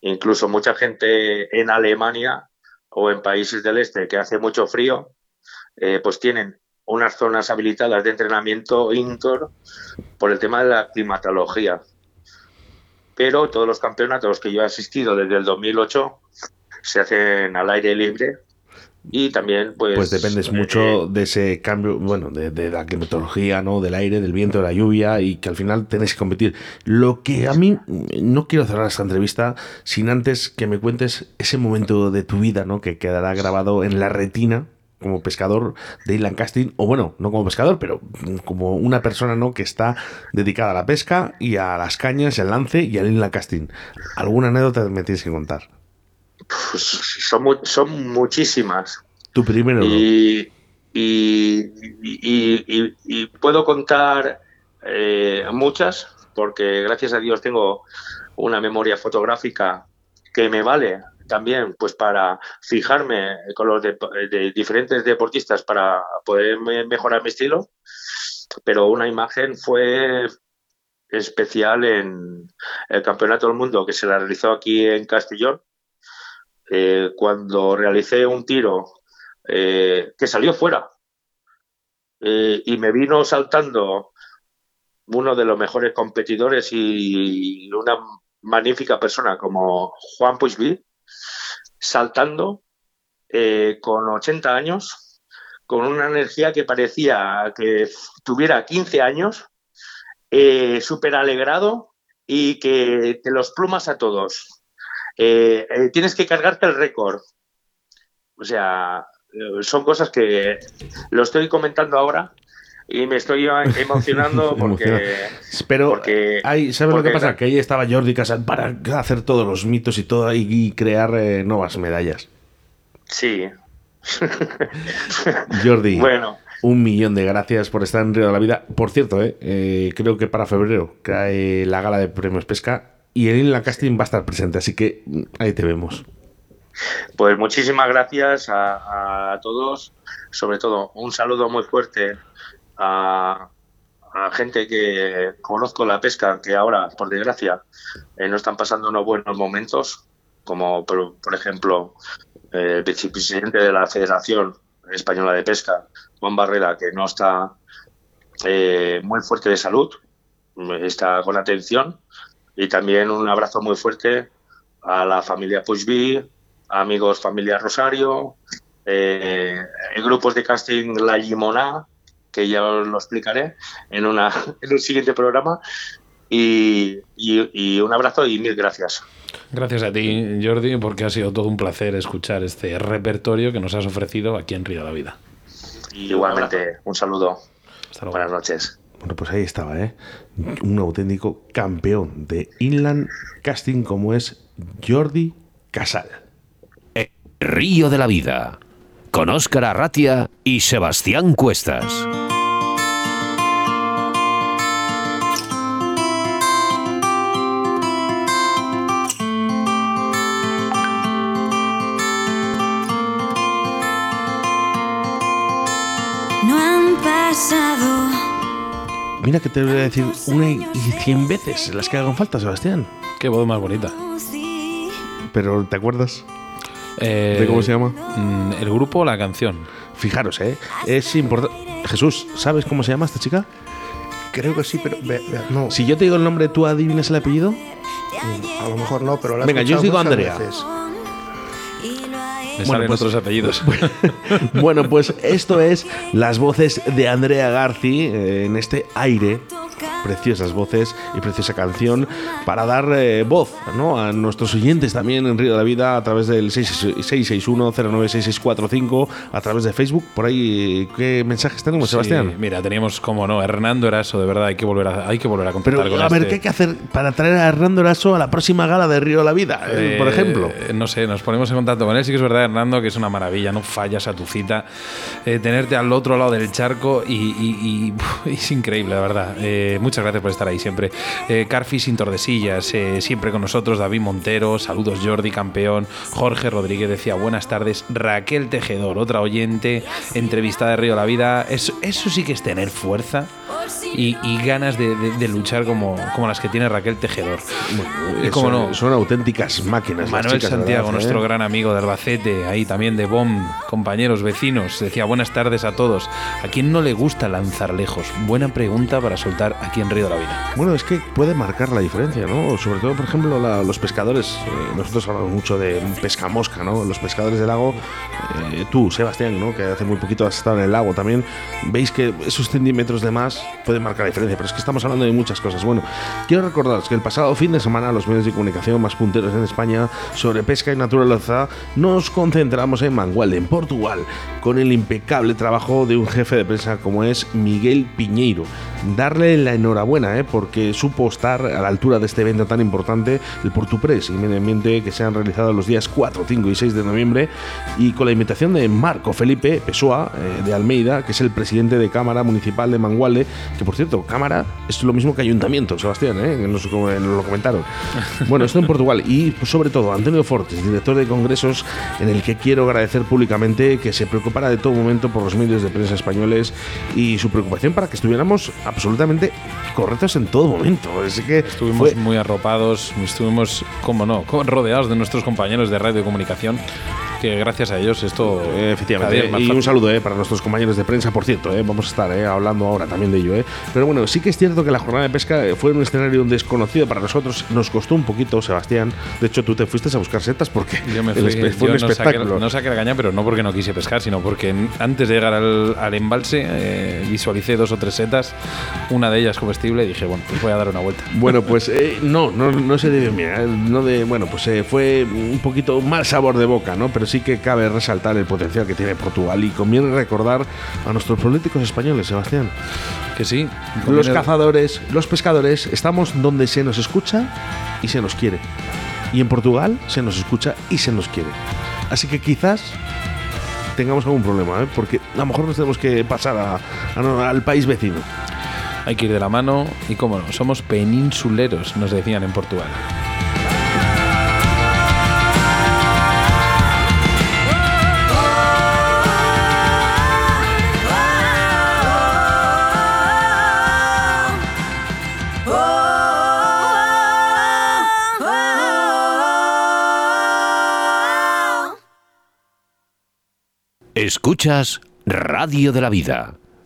Incluso mucha gente en Alemania o en países del este que hace mucho frío, pues tienen unas zonas habilitadas de entrenamiento indoor por el tema de la climatología. Pero todos los campeonatos que yo he asistido desde el 2008 se hacen al aire libre y también pues pues dependes mucho eh, de ese cambio bueno de, la climatología no del aire del viento de la lluvia y que al final tenés que competir lo que a mí no quiero cerrar esta entrevista sin antes que me cuentes ese momento de tu vida no que quedará grabado en la retina como pescador de inland casting, o bueno, no como pescador, pero como una persona ¿no? que está dedicada a la pesca y a las cañas, el lance y al inland casting. ¿Alguna anécdota me tienes que contar? Pues son, son muchísimas. Tu primero. Y, y, y, puedo contar eh, muchas, porque gracias a Dios tengo una memoria fotográfica que me vale también pues para fijarme con los de, diferentes deportistas para poder mejorar mi estilo, pero una imagen fue especial en el Campeonato del Mundo que se la realizó aquí en Castellón, eh, cuando realicé un tiro eh, que salió fuera eh, y me vino saltando uno de los mejores competidores y una magnífica persona como Juan Puigby, saltando con 80 años, con una energía que parecía que tuviera 15 años, súper alegrado y que te los plumas a todos. Eh, tienes que cargarte el récord. O sea, son cosas que lo estoy comentando ahora y me estoy emocionando porque. Pero, porque, ¿sabes lo que pasa? Que ahí estaba Jordi Casal para hacer todos los mitos y todo y crear eh, nuevas medallas. Sí. Jordi. bueno. Un millón de gracias por estar en Río de la Vida. Por cierto, eh, eh, creo que para febrero cae la gala de premios pesca y el la Casting va a estar presente, así que mm, ahí te vemos. Pues muchísimas gracias a todos. Sobre todo, un saludo muy fuerte a, gente que conozco la pesca, que ahora, por desgracia, eh, no están pasando unos buenos momentos, como por, ejemplo el vicepresidente de la Federación Española de Pesca, Juan Barrera, que no está eh, muy fuerte de salud, está con atención, y también un abrazo muy fuerte a la familia Puigby, amigos familia Rosario, eh, grupos de casting La Limona, que ya os lo explicaré en, una, en un siguiente programa. Y, un abrazo y mil gracias. Gracias a ti, Jordi, porque ha sido todo un placer escuchar este repertorio que nos has ofrecido aquí en Río de la Vida. Igualmente, un saludo. Buenas noches. Bueno, pues ahí estaba, ¿eh? Un auténtico campeón de inland casting como es Jordi Casal. Río de la Vida, con Óscar Arratia y Sebastián Cuestas. Mira que te voy a decir una y cien veces las que hagan falta, Sebastián. Qué voz más bonita. Pero, ¿te acuerdas? Eh, ¿De cómo se llama? mm, ¿El grupo o la canción? Fijaros, ¿eh? Es importante. Jesús, ¿sabes cómo se llama esta chica? Creo que sí, pero ve- ve- no. Si yo te digo el nombre, ¿tú adivinas el apellido? A lo mejor no, pero la he Venga, yo os escuchado digo muchas Andrea. veces. Me Bueno, salen pues- otros apellidos. Bueno, pues esto es las voces de Andrea Garci eh, en este aire. Preciosas voces y preciosa canción para dar eh, voz ¿no? a nuestros oyentes también en Río de la Vida a través del 661-096645, a través de Facebook. Por ahí, ¿qué mensajes tenemos, Sí, Sebastián? mira, teníamos, como no, Hernando Eraso, de verdad, hay que volver a, hay que volver a Pero, contactar con a ver, este- ¿qué hay que hacer para traer a Hernando Eraso a la próxima gala de Río de la Vida, eh, por Eh, ejemplo? No sé, nos ponemos en contacto con él. Sí que es verdad, Hernando, que es una maravilla, no fallas a tu cita. Eh, tenerte al otro lado del charco y, y- y, es increíble, la verdad. Eh, muchas gracias por estar ahí siempre. Eh, Carfi sin Tordesillas, eh, siempre con nosotros. David Montero, saludos Jordi, campeón. Jorge Rodríguez decía buenas tardes. Raquel Tejedor, otra oyente, entrevistada de Río la Vida. Eso, eso sí que es tener fuerza y, y ganas de, de- de luchar como, como las que tiene Raquel Tejedor. Y cómo son, no, son auténticas máquinas. Manuel chicas, Santiago, verdad, ¿eh? nuestro gran amigo de Albacete, ahí también de BOM, compañeros, vecinos, decía buenas tardes a todos. ¿A quién no le gusta lanzar lejos? Buena pregunta para soltar aquí Río de la Vida. Bueno, es que puede marcar la diferencia, ¿no? Sobre todo, por ejemplo, la- los pescadores. eh, nosotros hablamos mucho de pesca mosca, ¿no? Los pescadores del lago, eh, tú, Sebastián, ¿no? Que hace muy poquito has estado en el lago también, veis que esos centímetros de más pueden marcar la diferencia. Pero es que estamos hablando de muchas cosas. Bueno, quiero recordaros que el pasado fin de semana los medios de comunicación más punteros en España sobre pesca y naturaleza nos concentramos en Mangualde, en Portugal, con el impecable trabajo de un jefe de prensa como es Miguel Piñeiro. Darle la enhorabuena, ¿eh? porque supo estar a la altura de este evento tan importante, el Portupress y Medio Ambiente, que se han realizado los días 4, 5 y 6 de noviembre, y con la invitación de Marco Felipe Pessoa, eh, de Almeida, que es el presidente de Cámara Municipal de Mangualde, que por cierto, Cámara es lo mismo que Ayuntamiento, Sebastián, ¿eh? que nos, nos lo comentaron. Bueno, esto en Portugal, y pues, sobre todo Antonio Fortes, director de congresos, en el que quiero agradecer públicamente que se preocupara de todo momento por los medios de prensa españoles y su preocupación para que estuviéramos absolutamente correctos en todo momento. Así que Estuvimos fue- muy arropados, estuvimos, como no, rodeados de nuestros compañeros de radio y comunicación, que gracias a ellos esto Eh, Efectivamente, y un saludo eh, para nuestros compañeros de prensa, por cierto, eh, vamos a estar eh, hablando ahora también de ello. eh. Pero bueno, sí que es cierto que la jornada de pesca fue un escenario desconocido para nosotros, nos costó un poquito, Sebastián. De hecho, tú te fuiste a buscar setas porque Yo me el fui, espe- fue yo un no saqué, espectáculo. no saqué la caña, pero no porque no quise pescar, sino porque antes de llegar al, al embalse visualicé dos o tres setas, una de ellas comestible y dije, bueno, pues voy a dar una vuelta. Bueno, pues eh, no, no, no se debe mirar. eh, No de, bueno, pues eh, fue un poquito mal sabor de boca, ¿no? Pero sí que cabe resaltar el potencial que tiene Portugal y conviene recordar a nuestros políticos españoles, Sebastián. Que sí. Los cazadores, los pescadores, estamos donde se nos escucha y se nos quiere. Y en Portugal se nos escucha y se nos quiere. Así que quizás tengamos algún problema, ¿eh? porque a lo mejor nos tenemos que pasar a- a no- al país vecino. Hay que ir de la mano y, cómo no, somos peninsuleros, nos decían en Portugal. Escuchas Radio de la Vida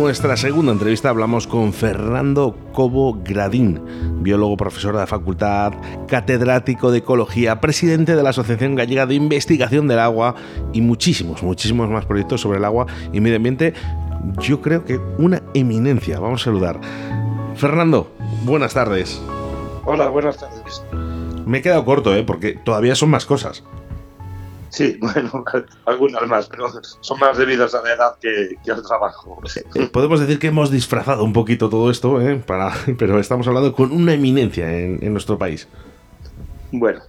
Nuestra segunda entrevista hablamos con Fernando Cobo Gradín, biólogo, profesor de la facultad, catedrático de ecología, presidente de la Asociación Gallega de Investigación del Agua y muchísimos, muchísimos más proyectos sobre el agua y medio ambiente. Yo creo que una eminencia. Vamos a saludar. Fernando, buenas tardes. Hola, buenas tardes. Me he quedado corto, ¿eh? porque todavía son más cosas. Sí, bueno, algunas más, pero son más debidas a la edad que, que al trabajo. Eh, Podemos decir que hemos disfrazado un poquito todo esto, ¿eh? Para, pero estamos hablando con una eminencia en, en nuestro país. Bueno.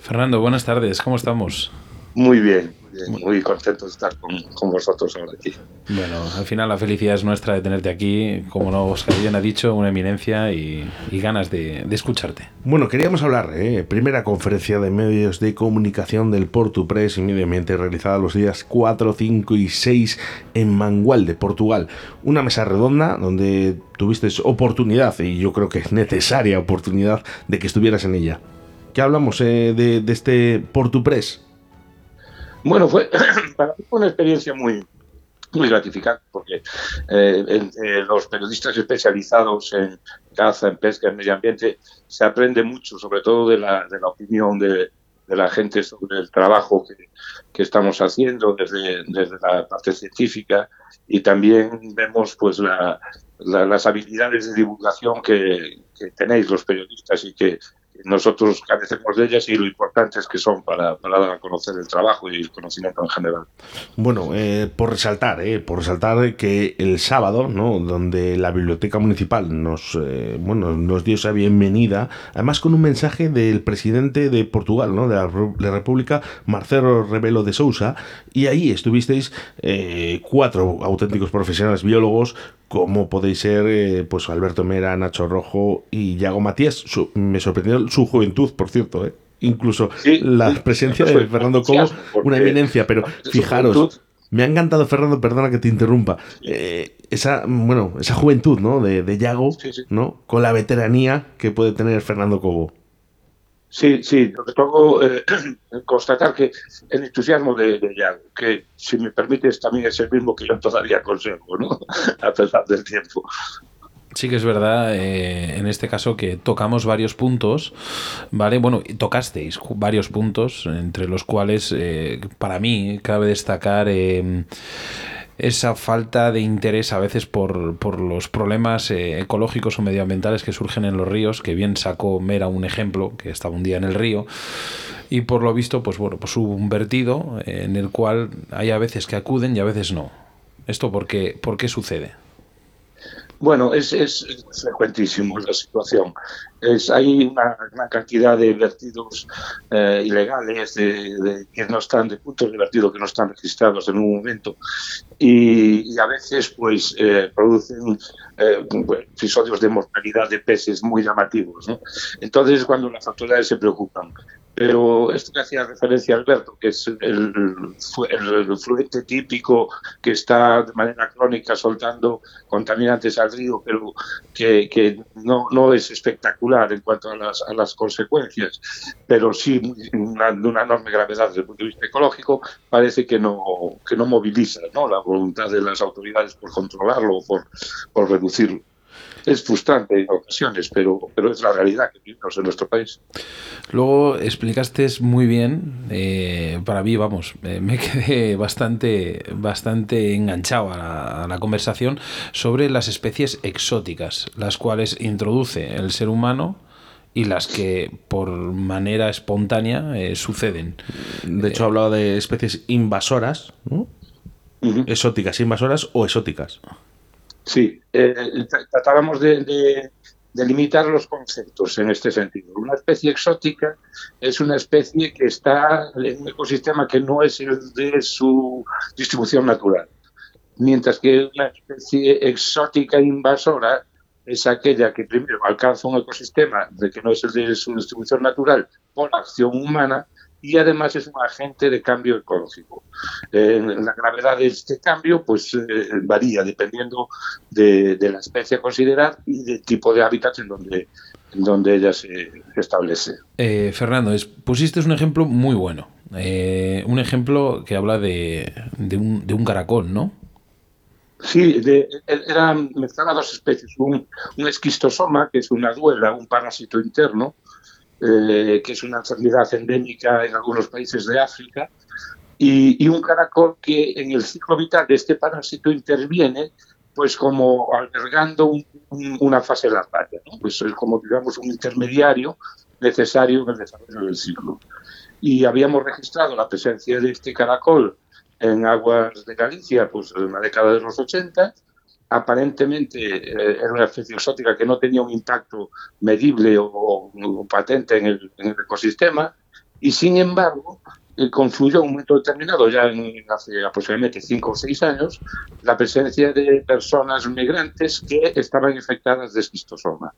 Fernando, buenas tardes, ¿cómo estamos? Muy bien, muy contento de estar con, vosotros ahora aquí. Bueno, al final la felicidad es nuestra de tenerte aquí, como Oscar bien ha dicho, una eminencia y, ganas de, escucharte. Bueno, queríamos hablar, ¿eh? primera conferencia de medios de comunicación del Portu Press y Medio Ambiente realizada los días 4, 5 y 6 en Mangual de Portugal. Una mesa redonda donde tuviste oportunidad, y yo creo que es necesaria oportunidad, de que estuvieras en ella. ¿Qué hablamos eh, de, de este Portu Press? Bueno, fue para mí fue una experiencia muy, muy gratificante porque eh, los periodistas especializados en caza, en pesca, en medio ambiente, se aprende mucho, sobre todo de la, de la opinión de, la gente sobre el trabajo que, que estamos haciendo desde, desde, la parte científica y también vemos pues la, las habilidades de divulgación que, tenéis los periodistas y que nosotros carecemos de ellas y lo importante es que son para, para dar a conocer el trabajo y el conocimiento en general. Bueno, eh, por resaltar, eh, por resaltar que el sábado, ¿no? donde la biblioteca municipal nos, eh, bueno, nos dio esa bienvenida, además con un mensaje del presidente de Portugal, ¿no? de la, República, Marcelo Rebelo de Sousa, y ahí estuvisteis eh, cuatro auténticos profesionales biólogos como podéis ser pues Alberto Mera, Nacho Rojo y Yago Matías. me sorprendió su juventud, por cierto, ¿eh? incluso la presencia de Fernando Cobos, una eminencia, pero fijaros, me ha encantado Fernando, perdona que te interrumpa, eh, esa, bueno, esa juventud, ¿no? De, de Yago, ¿no? Con la veteranía que puede tener Fernando Cobo. Sí, sí, lo que eh, constatar que el entusiasmo de, de Yago, que si me permites también es el mismo que yo todavía conservo, ¿no? A pesar del tiempo. Sí que es verdad, eh, en este caso que tocamos varios puntos, ¿vale? Bueno, tocasteis varios puntos, entre los cuales eh, para mí cabe destacar eh, esa falta de interés a veces por, por los problemas ecológicos o medioambientales que surgen en los ríos, que bien sacó Mera un ejemplo, que estaba un día en el río, y por lo visto, pues bueno, pues hubo un vertido en el cual hay a veces que acuden y a veces no. ¿Esto por qué, por qué sucede? Bueno, es, es, frecuentísimo la situación. Es, hay una gran cantidad de vertidos eh, ilegales de, que no están, de puntos de vertido que no están registrados en un momento y, a veces pues eh, producen eh, episodios de mortalidad de peces muy llamativos. Entonces, cuando las autoridades se preocupan, pero esto que hacía referencia Alberto, que es el, el, fluente típico que está de manera crónica soltando contaminantes al río, pero que, que no, no, es espectacular en cuanto a las, a las consecuencias, pero sí una, de una enorme gravedad desde el punto de vista ecológico, parece que no, que no moviliza ¿no? la voluntad de las autoridades por controlarlo o por, por reducirlo es frustrante en ocasiones, pero, pero es la realidad que vivimos en nuestro país. Luego explicaste muy bien, eh, para mí, vamos, me quedé bastante, bastante enganchado a la, conversación sobre las especies exóticas, las cuales introduce el ser humano y las que por manera espontánea eh, suceden. De hecho, hablaba de especies invasoras, exóticas, invasoras o exóticas. Sí, eh, tratábamos de, limitar los conceptos en este sentido. Una especie exótica es una especie que está en un ecosistema que no es el de su distribución natural, mientras que una especie exótica invasora es aquella que primero alcanza un ecosistema de que no es el de su distribución natural por acción humana y además es un agente de cambio ecológico. Eh, la gravedad de este cambio pues eh, varía dependiendo de, la especie a considerar y del tipo de hábitat en donde, en donde ella se, establece. Eh, Fernando, pusiste un ejemplo muy bueno. un ejemplo que habla de, de, un, de un caracol, ¿no? Sí, de, era, mezclaba dos especies, un, un esquistosoma, que es una duela, un parásito interno, eh, que es una enfermedad endémica en algunos países de África, y, un caracol que en el ciclo vital de este parásito interviene pues como albergando una fase larvaria, ¿no? pues es como digamos un intermediario necesario en el desarrollo del ciclo. Y habíamos registrado la presencia de este caracol en aguas de Galicia pues en la década de los 80 aparentemente eh, era una especie exótica que no tenía un impacto medible o, patente en el, ecosistema y sin embargo eh, confluyó en un momento determinado, ya en, hace aproximadamente cinco o seis años, la presencia de personas migrantes que estaban infectadas de esquistosoma,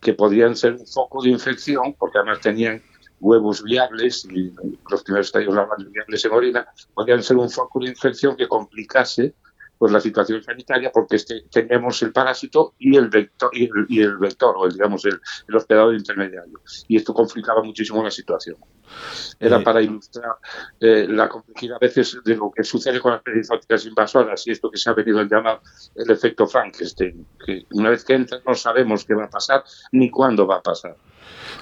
que podían ser un foco de infección porque además tenían huevos viables y los primeros estadios viables en orina, podían ser un foco de infección que complicase pues la situación sanitaria porque este, tenemos el parásito y el vector, y el, vector o el, digamos, el, hospedador intermediario. Y esto complicaba muchísimo la situación. Era eh, para ilustrar eh, la complejidad a veces de lo que sucede con las especies invasoras y esto que se ha venido a llamar el efecto Frankenstein, que una vez que entra no sabemos qué va a pasar ni cuándo va a pasar.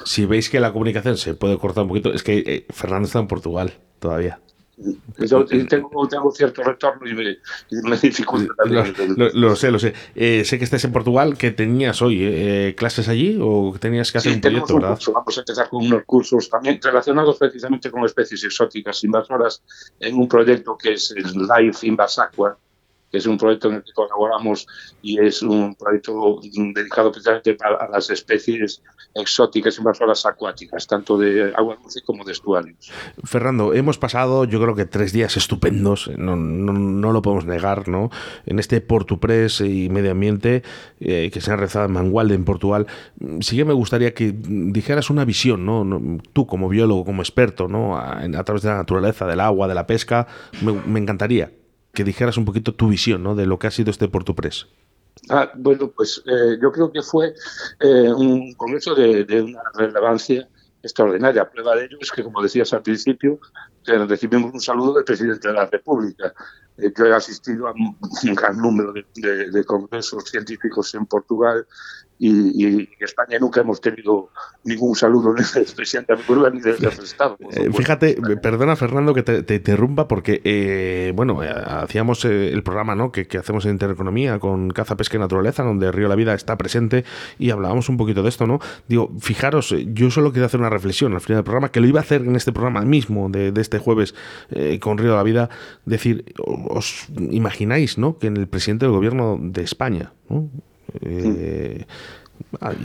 Si veis que la comunicación se puede cortar un poquito, es que eh, Fernando está en Portugal todavía. Yo tengo, tengo, cierto retorno y me, me dificulta Lo, sé, lo sé. Eh, sé que estás en Portugal, que tenías hoy eh, clases allí o tenías que hacer un proyecto, ¿verdad? Vamos a empezar con unos cursos también relacionados precisamente con especies exóticas invasoras en un proyecto que es el Life Invasacua, que es un proyecto en el que colaboramos y es un proyecto dedicado precisamente a las especies exóticas invasoras acuáticas, tanto de agua dulce como de estuarios. Fernando, hemos pasado yo creo que tres días estupendos, no, no, lo podemos negar, ¿no? En este Portupress y medio ambiente eh, que se ha rezado en Mangualde, en Portugal, sí que me gustaría que dijeras una visión, ¿no? Tú como biólogo, como experto, ¿no? A, través de la naturaleza, del agua, de la pesca, me encantaría que dijeras un poquito tu visión ¿no? de lo que ha sido este Portupress. Ah, bueno, pues eh, yo creo que fue eh, un congreso de, una relevancia extraordinaria. Prueba de ello es que, como decías al principio, recibimos un saludo del presidente de la República. Eh, yo he asistido a un, gran número de, congresos científicos en Portugal y, en España nunca hemos tenido ningún saludo del presidente de ni del Estado. Eh, fíjate, perdona Fernando que te, interrumpa porque, eh, bueno, eh, hacíamos el programa ¿no? que, hacemos en Intereconomía con Caza, Pesca y Naturaleza, donde Río La Vida está presente y hablábamos un poquito de esto, ¿no? Digo, fijaros, yo solo quiero hacer una reflexión al final del programa, que lo iba a hacer en este programa mismo de, este jueves con Río La Vida, decir, os imagináis, ¿no? Que en el presidente del gobierno de España, ¿no? Eh,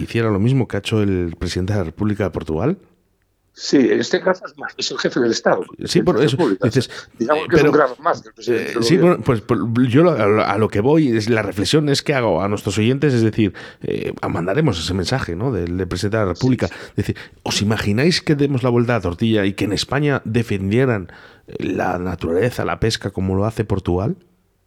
hiciera lo mismo que ha hecho el presidente de la República de Portugal? Sí, en este caso es más, es el jefe del Estado. Sí, por eso. Dices, Digamos que es un grado más que el presidente. Eh, sí, pues, pues, yo a lo que voy, es la reflexión es que hago a nuestros oyentes, es decir, eh, mandaremos ese mensaje ¿no? del, presidente de la República. Es decir, ¿os imagináis que demos la vuelta a la tortilla y que en España defendieran la naturaleza, la pesca, como lo hace Portugal?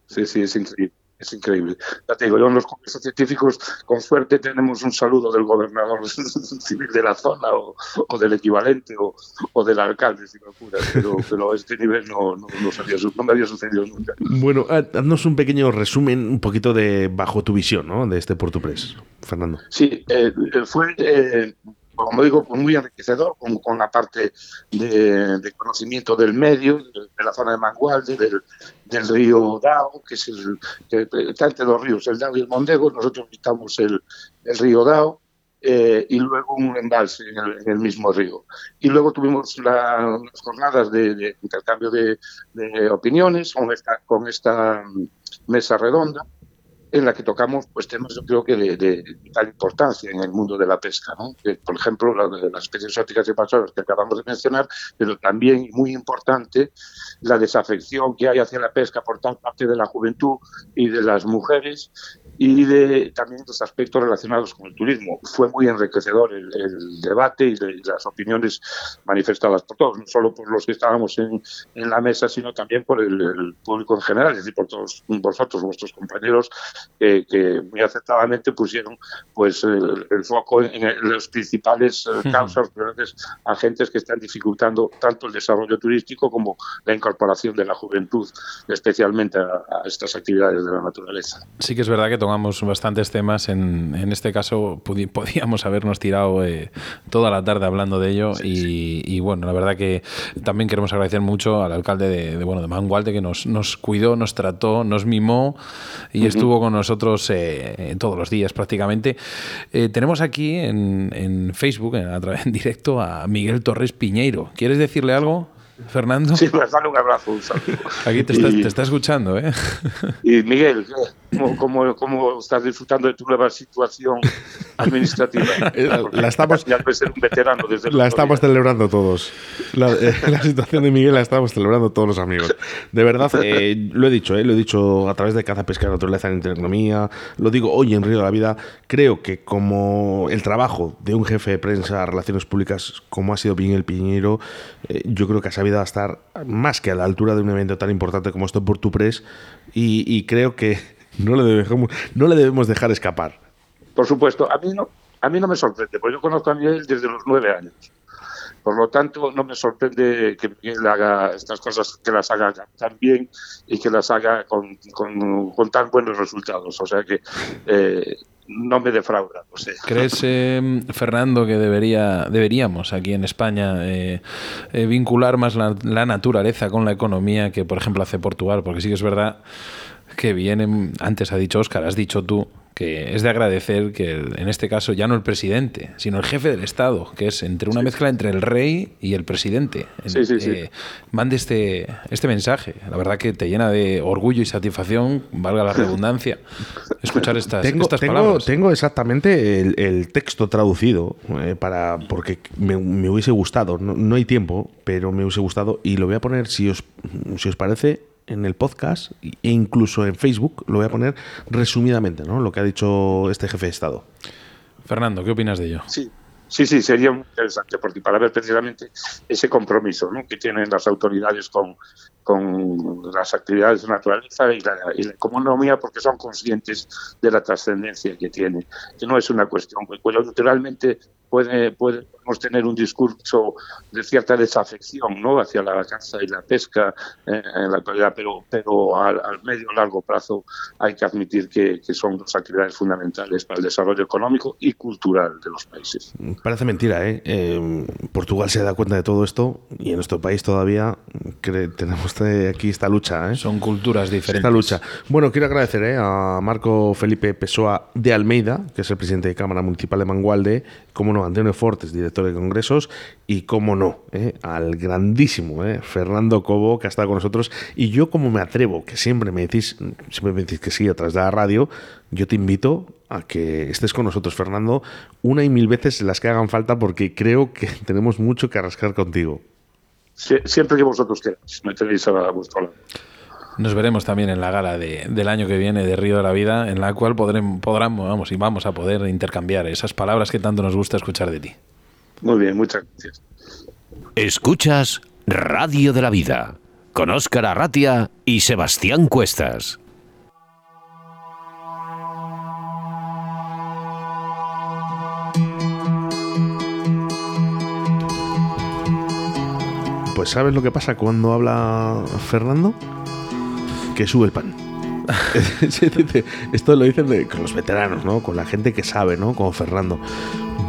Sí, sí, es increíble es increíble. Ya te digo, yo en los congresos científicos, con suerte, tenemos un saludo del gobernador civil de la zona o, del equivalente o, del alcalde, si me apuras, pero, pero a este nivel no, no, no, me había sucedido nunca. Bueno, haznos un pequeño resumen, un poquito de bajo tu visión ¿no? de este Portupress, Fernando. Sí, eh, fue eh, como digo, pues muy enriquecedor con, con la parte de, conocimiento del medio, de, la zona de Mangualde, del, del, río Dao, que es el, que, está entre dos ríos, el Dao y el Mondego, nosotros visitamos el, el río Dao, eh, y luego un embalse en el, mismo río. Y luego tuvimos las jornadas de, intercambio de, de, opiniones con esta, con esta mesa redonda en la que tocamos pues temas yo creo que de, vital importancia en el mundo de la pesca, ¿no? por ejemplo la, las especies exóticas y pasadas que acabamos de mencionar, pero también muy importante la desafección que hay hacia la pesca por parte de la juventud y de las mujeres y de también los aspectos relacionados con el turismo. Fue muy enriquecedor el, debate y las opiniones manifestadas por todos, no solo por los que estábamos en, en la mesa, sino también por el, público en general, es decir, por todos vosotros, vuestros compañeros, que muy acertadamente pusieron pues el, foco en, los principales eh, causas, grandes agentes que están dificultando tanto el desarrollo turístico como la incorporación de la juventud, especialmente a, a estas actividades de la naturaleza. Sí que es verdad que tomamos bastantes temas. En, en este caso podíamos habernos tirado eh, toda la tarde hablando de ello. y, bueno, la verdad que también queremos agradecer mucho al alcalde de, bueno, de Mangualde que nos, nos cuidó, nos trató, nos mimó y estuvo con nosotros eh, todos los días prácticamente. Eh, tenemos aquí en, en Facebook, en, en directo, a Miguel Torres Piñeiro. ¿Quieres decirle algo? Fernando. Sí, pues dale un abrazo, un Aquí te, está, te está escuchando, ¿eh? Y Miguel, cómo, cómo, cómo estás disfrutando de tu nueva situación administrativa. la estamos, ya ser un veterano desde La estamos celebrando todos. La, eh, la, situación de Miguel la estamos celebrando todos los amigos. De verdad, eh, lo he dicho, eh, lo he dicho a través de Caza, Pesca, Naturaleza en Intereconomía, lo digo hoy en Río de la Vida, creo que como el trabajo de un jefe de prensa, relaciones públicas, como ha sido Miguel Piñero, eh, yo creo que ha sabido estar más que a la altura de un evento tan importante como esto por tu press y, y creo que no le, debemos, no le debemos dejar escapar. Por supuesto, a mí no, a mí no me sorprende, porque yo conozco a Miguel desde los nueve años. Por lo tanto, no me sorprende que Miguel haga estas cosas, que las haga tan bien y que las haga con, con, con tan buenos resultados. O sea que eh, no me defrauda. No sé. ¿Crees, eh, Fernando, que debería, deberíamos aquí en España eh, eh, vincular más la, la, naturaleza con la economía que, por ejemplo, hace Portugal? Porque sí que es verdad que vienen, antes ha dicho Óscar, has dicho tú, que es de agradecer que en este caso ya no el presidente, sino el jefe del Estado, que es entre una sí. mezcla entre el rey y el presidente, sí, sí, eh, mande este, este mensaje. La verdad que te llena de orgullo y satisfacción, valga la redundancia, escuchar estas, tengo, estas tengo, palabras. Tengo exactamente el, el texto traducido, eh, para porque me, me, hubiese gustado, no, no hay tiempo, pero me hubiese gustado y lo voy a poner, si os, si os parece, en el podcast e incluso en Facebook, lo voy a poner resumidamente, ¿no? Lo que ha dicho este jefe de Estado. Fernando, ¿qué opinas de ello? Sí, sí, sí, sería muy interesante, porque para ver precisamente ese compromiso ¿no? que tienen las autoridades con, con las actividades de naturaleza y la, y la, economía, porque son conscientes de la trascendencia que tiene, que no es una cuestión, pues, naturalmente puede, podemos tener un discurso de cierta desafección ¿no? hacia la caza y la pesca eh, en la actualidad, pero, pero al, al medio o largo plazo hay que admitir que, que, son dos actividades fundamentales para el desarrollo económico y cultural de los países. Parece mentira, ¿eh? eh Portugal se da cuenta de todo esto y en nuestro país todavía tenemos aquí esta lucha. ¿eh? Son culturas diferentes. Esta lucha. Bueno, quiero agradecer ¿eh? a Marco Felipe Pessoa de Almeida, que es el presidente de Cámara Municipal de Mangualde, como no, Antonio Fortes, director de congresos, y como no, ¿eh? al grandísimo ¿eh? Fernando Cobo, que ha estado con nosotros. Y yo, como me atrevo, que siempre me decís, siempre me decís que sí a través de la radio, yo te invito a que estés con nosotros, Fernando, una y mil veces las que hagan falta, porque creo que tenemos mucho que rascar contigo. Sie siempre que vosotros queráis, me tenéis a vuestro lado. Nos veremos también en la gala de, del año que viene de Río de la Vida, en la cual podremos, podremos, vamos, y vamos a poder intercambiar esas palabras que tanto nos gusta escuchar de ti. Muy bien, muchas gracias. Escuchas Radio de la Vida con Óscar Arratia y Sebastián Cuestas. Pues ¿sabes lo que pasa cuando habla Fernando? Que sube el pan. Esto lo dicen de, con los veteranos, ¿no? Con la gente que sabe, ¿no? Como Fernando.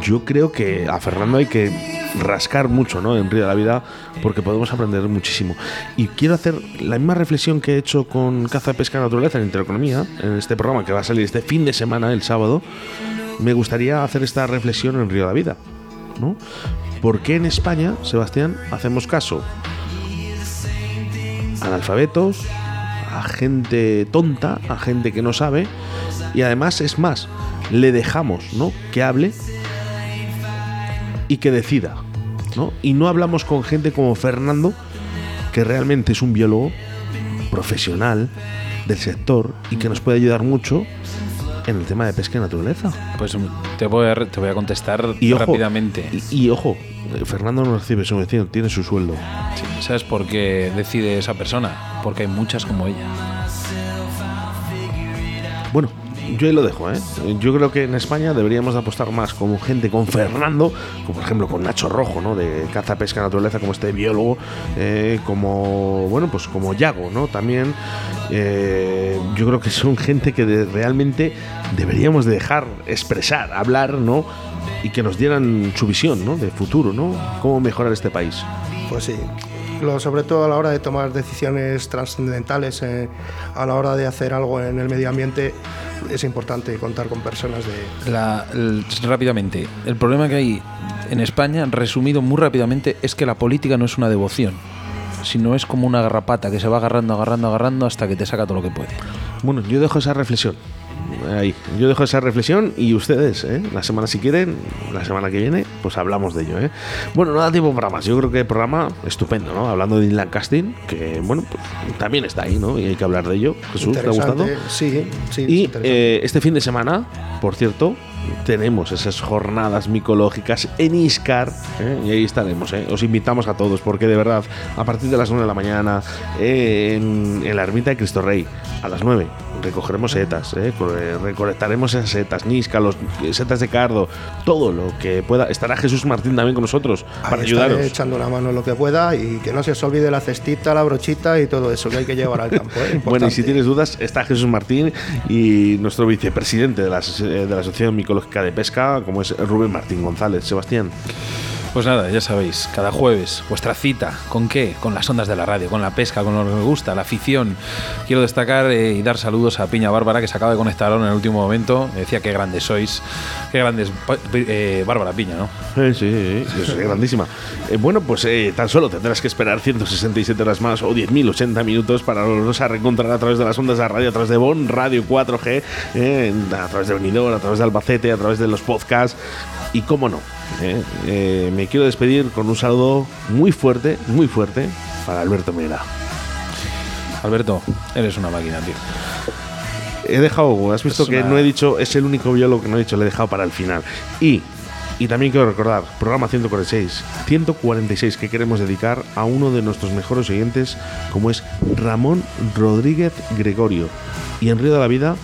Yo creo que a Fernando hay que rascar mucho, ¿no? En Río de la Vida, porque podemos aprender muchísimo. Y quiero hacer la misma reflexión que he hecho con Caza, Pesca, Naturaleza en Intereconomía, en este programa que va a salir este fin de semana, el sábado. Me gustaría hacer esta reflexión en Río de la Vida, ¿no? ¿Por qué en España, Sebastián, hacemos caso? Analfabetos, a gente tonta, a gente que no sabe, y además es más, le dejamos, ¿no? Que hable y que decida, ¿no? Y no hablamos con gente como Fernando, que realmente es un biólogo profesional del sector y que nos puede ayudar mucho en el tema de pesca y naturaleza. Pues te voy a, te voy a contestar y ojo, rápidamente. Y, y, ojo, Fernando no recibe subvención, tiene su sueldo. Sí, ¿Sabes por qué decide esa persona? Porque hay muchas como ella. Bueno, yo ahí lo dejo, ¿eh? Yo creo que en España deberíamos de apostar más con gente, con Fernando, como por ejemplo con Nacho Rojo, ¿no? De caza, pesca, naturaleza, como este biólogo, eh, como, bueno, pues como Yago, ¿no? También eh, yo creo que son gente que realmente deberíamos dejar expresar, hablar, ¿no? Y que nos dieran su visión, ¿no? De futuro, ¿no? Cómo mejorar este país. Pues sí, sobre todo a la hora de tomar decisiones trascendentales, eh, a la hora de hacer algo en el medio ambiente, es importante contar con personas de... La, el, rápidamente, el problema que hay en España, resumido muy rápidamente, es que la política no es una devoción, sino es como una garrapata que se va agarrando, agarrando, agarrando hasta que te saca todo lo que puede. Bueno, yo dejo esa reflexión. Ahí, yo dejo esa reflexión y ustedes, ¿eh? la semana si quieren, la semana que viene, pues hablamos de ello. ¿eh? Bueno, no da tiempo para más. Yo creo que el programa estupendo, ¿no? Hablando de Inland Casting, que bueno, pues también está ahí, ¿no? Y hay que hablar de ello. Jesús, ¿te ha gustado? Sí, sí. Y eh, este fin de semana, por cierto, tenemos esas jornadas micológicas en Iscar ¿eh? y ahí estaremos. ¿eh? Os invitamos a todos porque de verdad, a partir de las 9 de la mañana en, en, la ermita de Cristo Rey, a las 9 recogeremos setas, ¿eh? recolectaremos esas setas, Nisca, los setas de cardo, todo lo que pueda. Estará Jesús Martín también con nosotros para ayudaros. echando la mano en lo que pueda y que no se os olvide la cestita, la brochita y todo eso que hay que llevar al campo. bueno, y si tienes dudas, está Jesús Martín y nuestro vicepresidente de la, de la Asociación Micológica de Pesca, como es Rubén Martín González. Sebastián. Pues nada, ya sabéis, cada jueves vuestra cita, ¿con qué? Con las ondas de la radio, con la pesca, con lo que me gusta, la afición. Quiero destacar eh, y dar saludos a Piña Bárbara, que se acaba de conectar en el último momento. Me decía qué grandes sois, qué grandes. Eh, Bárbara Piña, ¿no? Sí, sí, sí, grandísima. Eh, bueno, pues tan solo tendrás que esperar 167 horas más o 10.080 minutos para volvernos a reencontrar a través de las ondas de la radio, a través de Bon Radio 4G, a través de Benidorm, a través de Albacete, a través de los podcasts. Y cómo no, me quiero despedir con un saludo muy fuerte, muy fuerte para Alberto Mera. Alberto, eres una máquina, tío. He dejado, has visto que no he dicho, es el único biólogo que no he dicho, le he dejado para el final. Y, y también quiero recordar, programa 146, 146 que queremos dedicar a uno de nuestros mejores oyentes, como es Ramón Rodríguez Gregorio. Y en Río de la Vida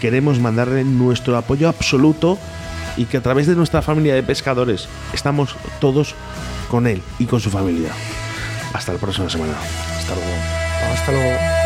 queremos mandarle nuestro apoyo absoluto y que a través de nuestra familia de pescadores estamos todos con él y con su familia. Hasta la próxima semana. Hasta luego. Hasta luego.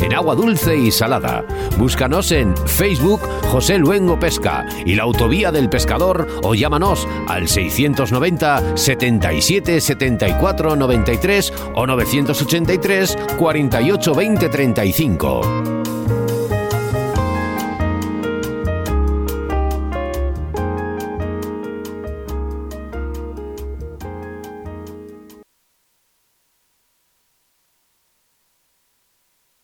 en agua dulce y salada. Búscanos en Facebook José Luengo Pesca y la Autovía del Pescador o llámanos al 690 77 74 93 o 983 48 20 35.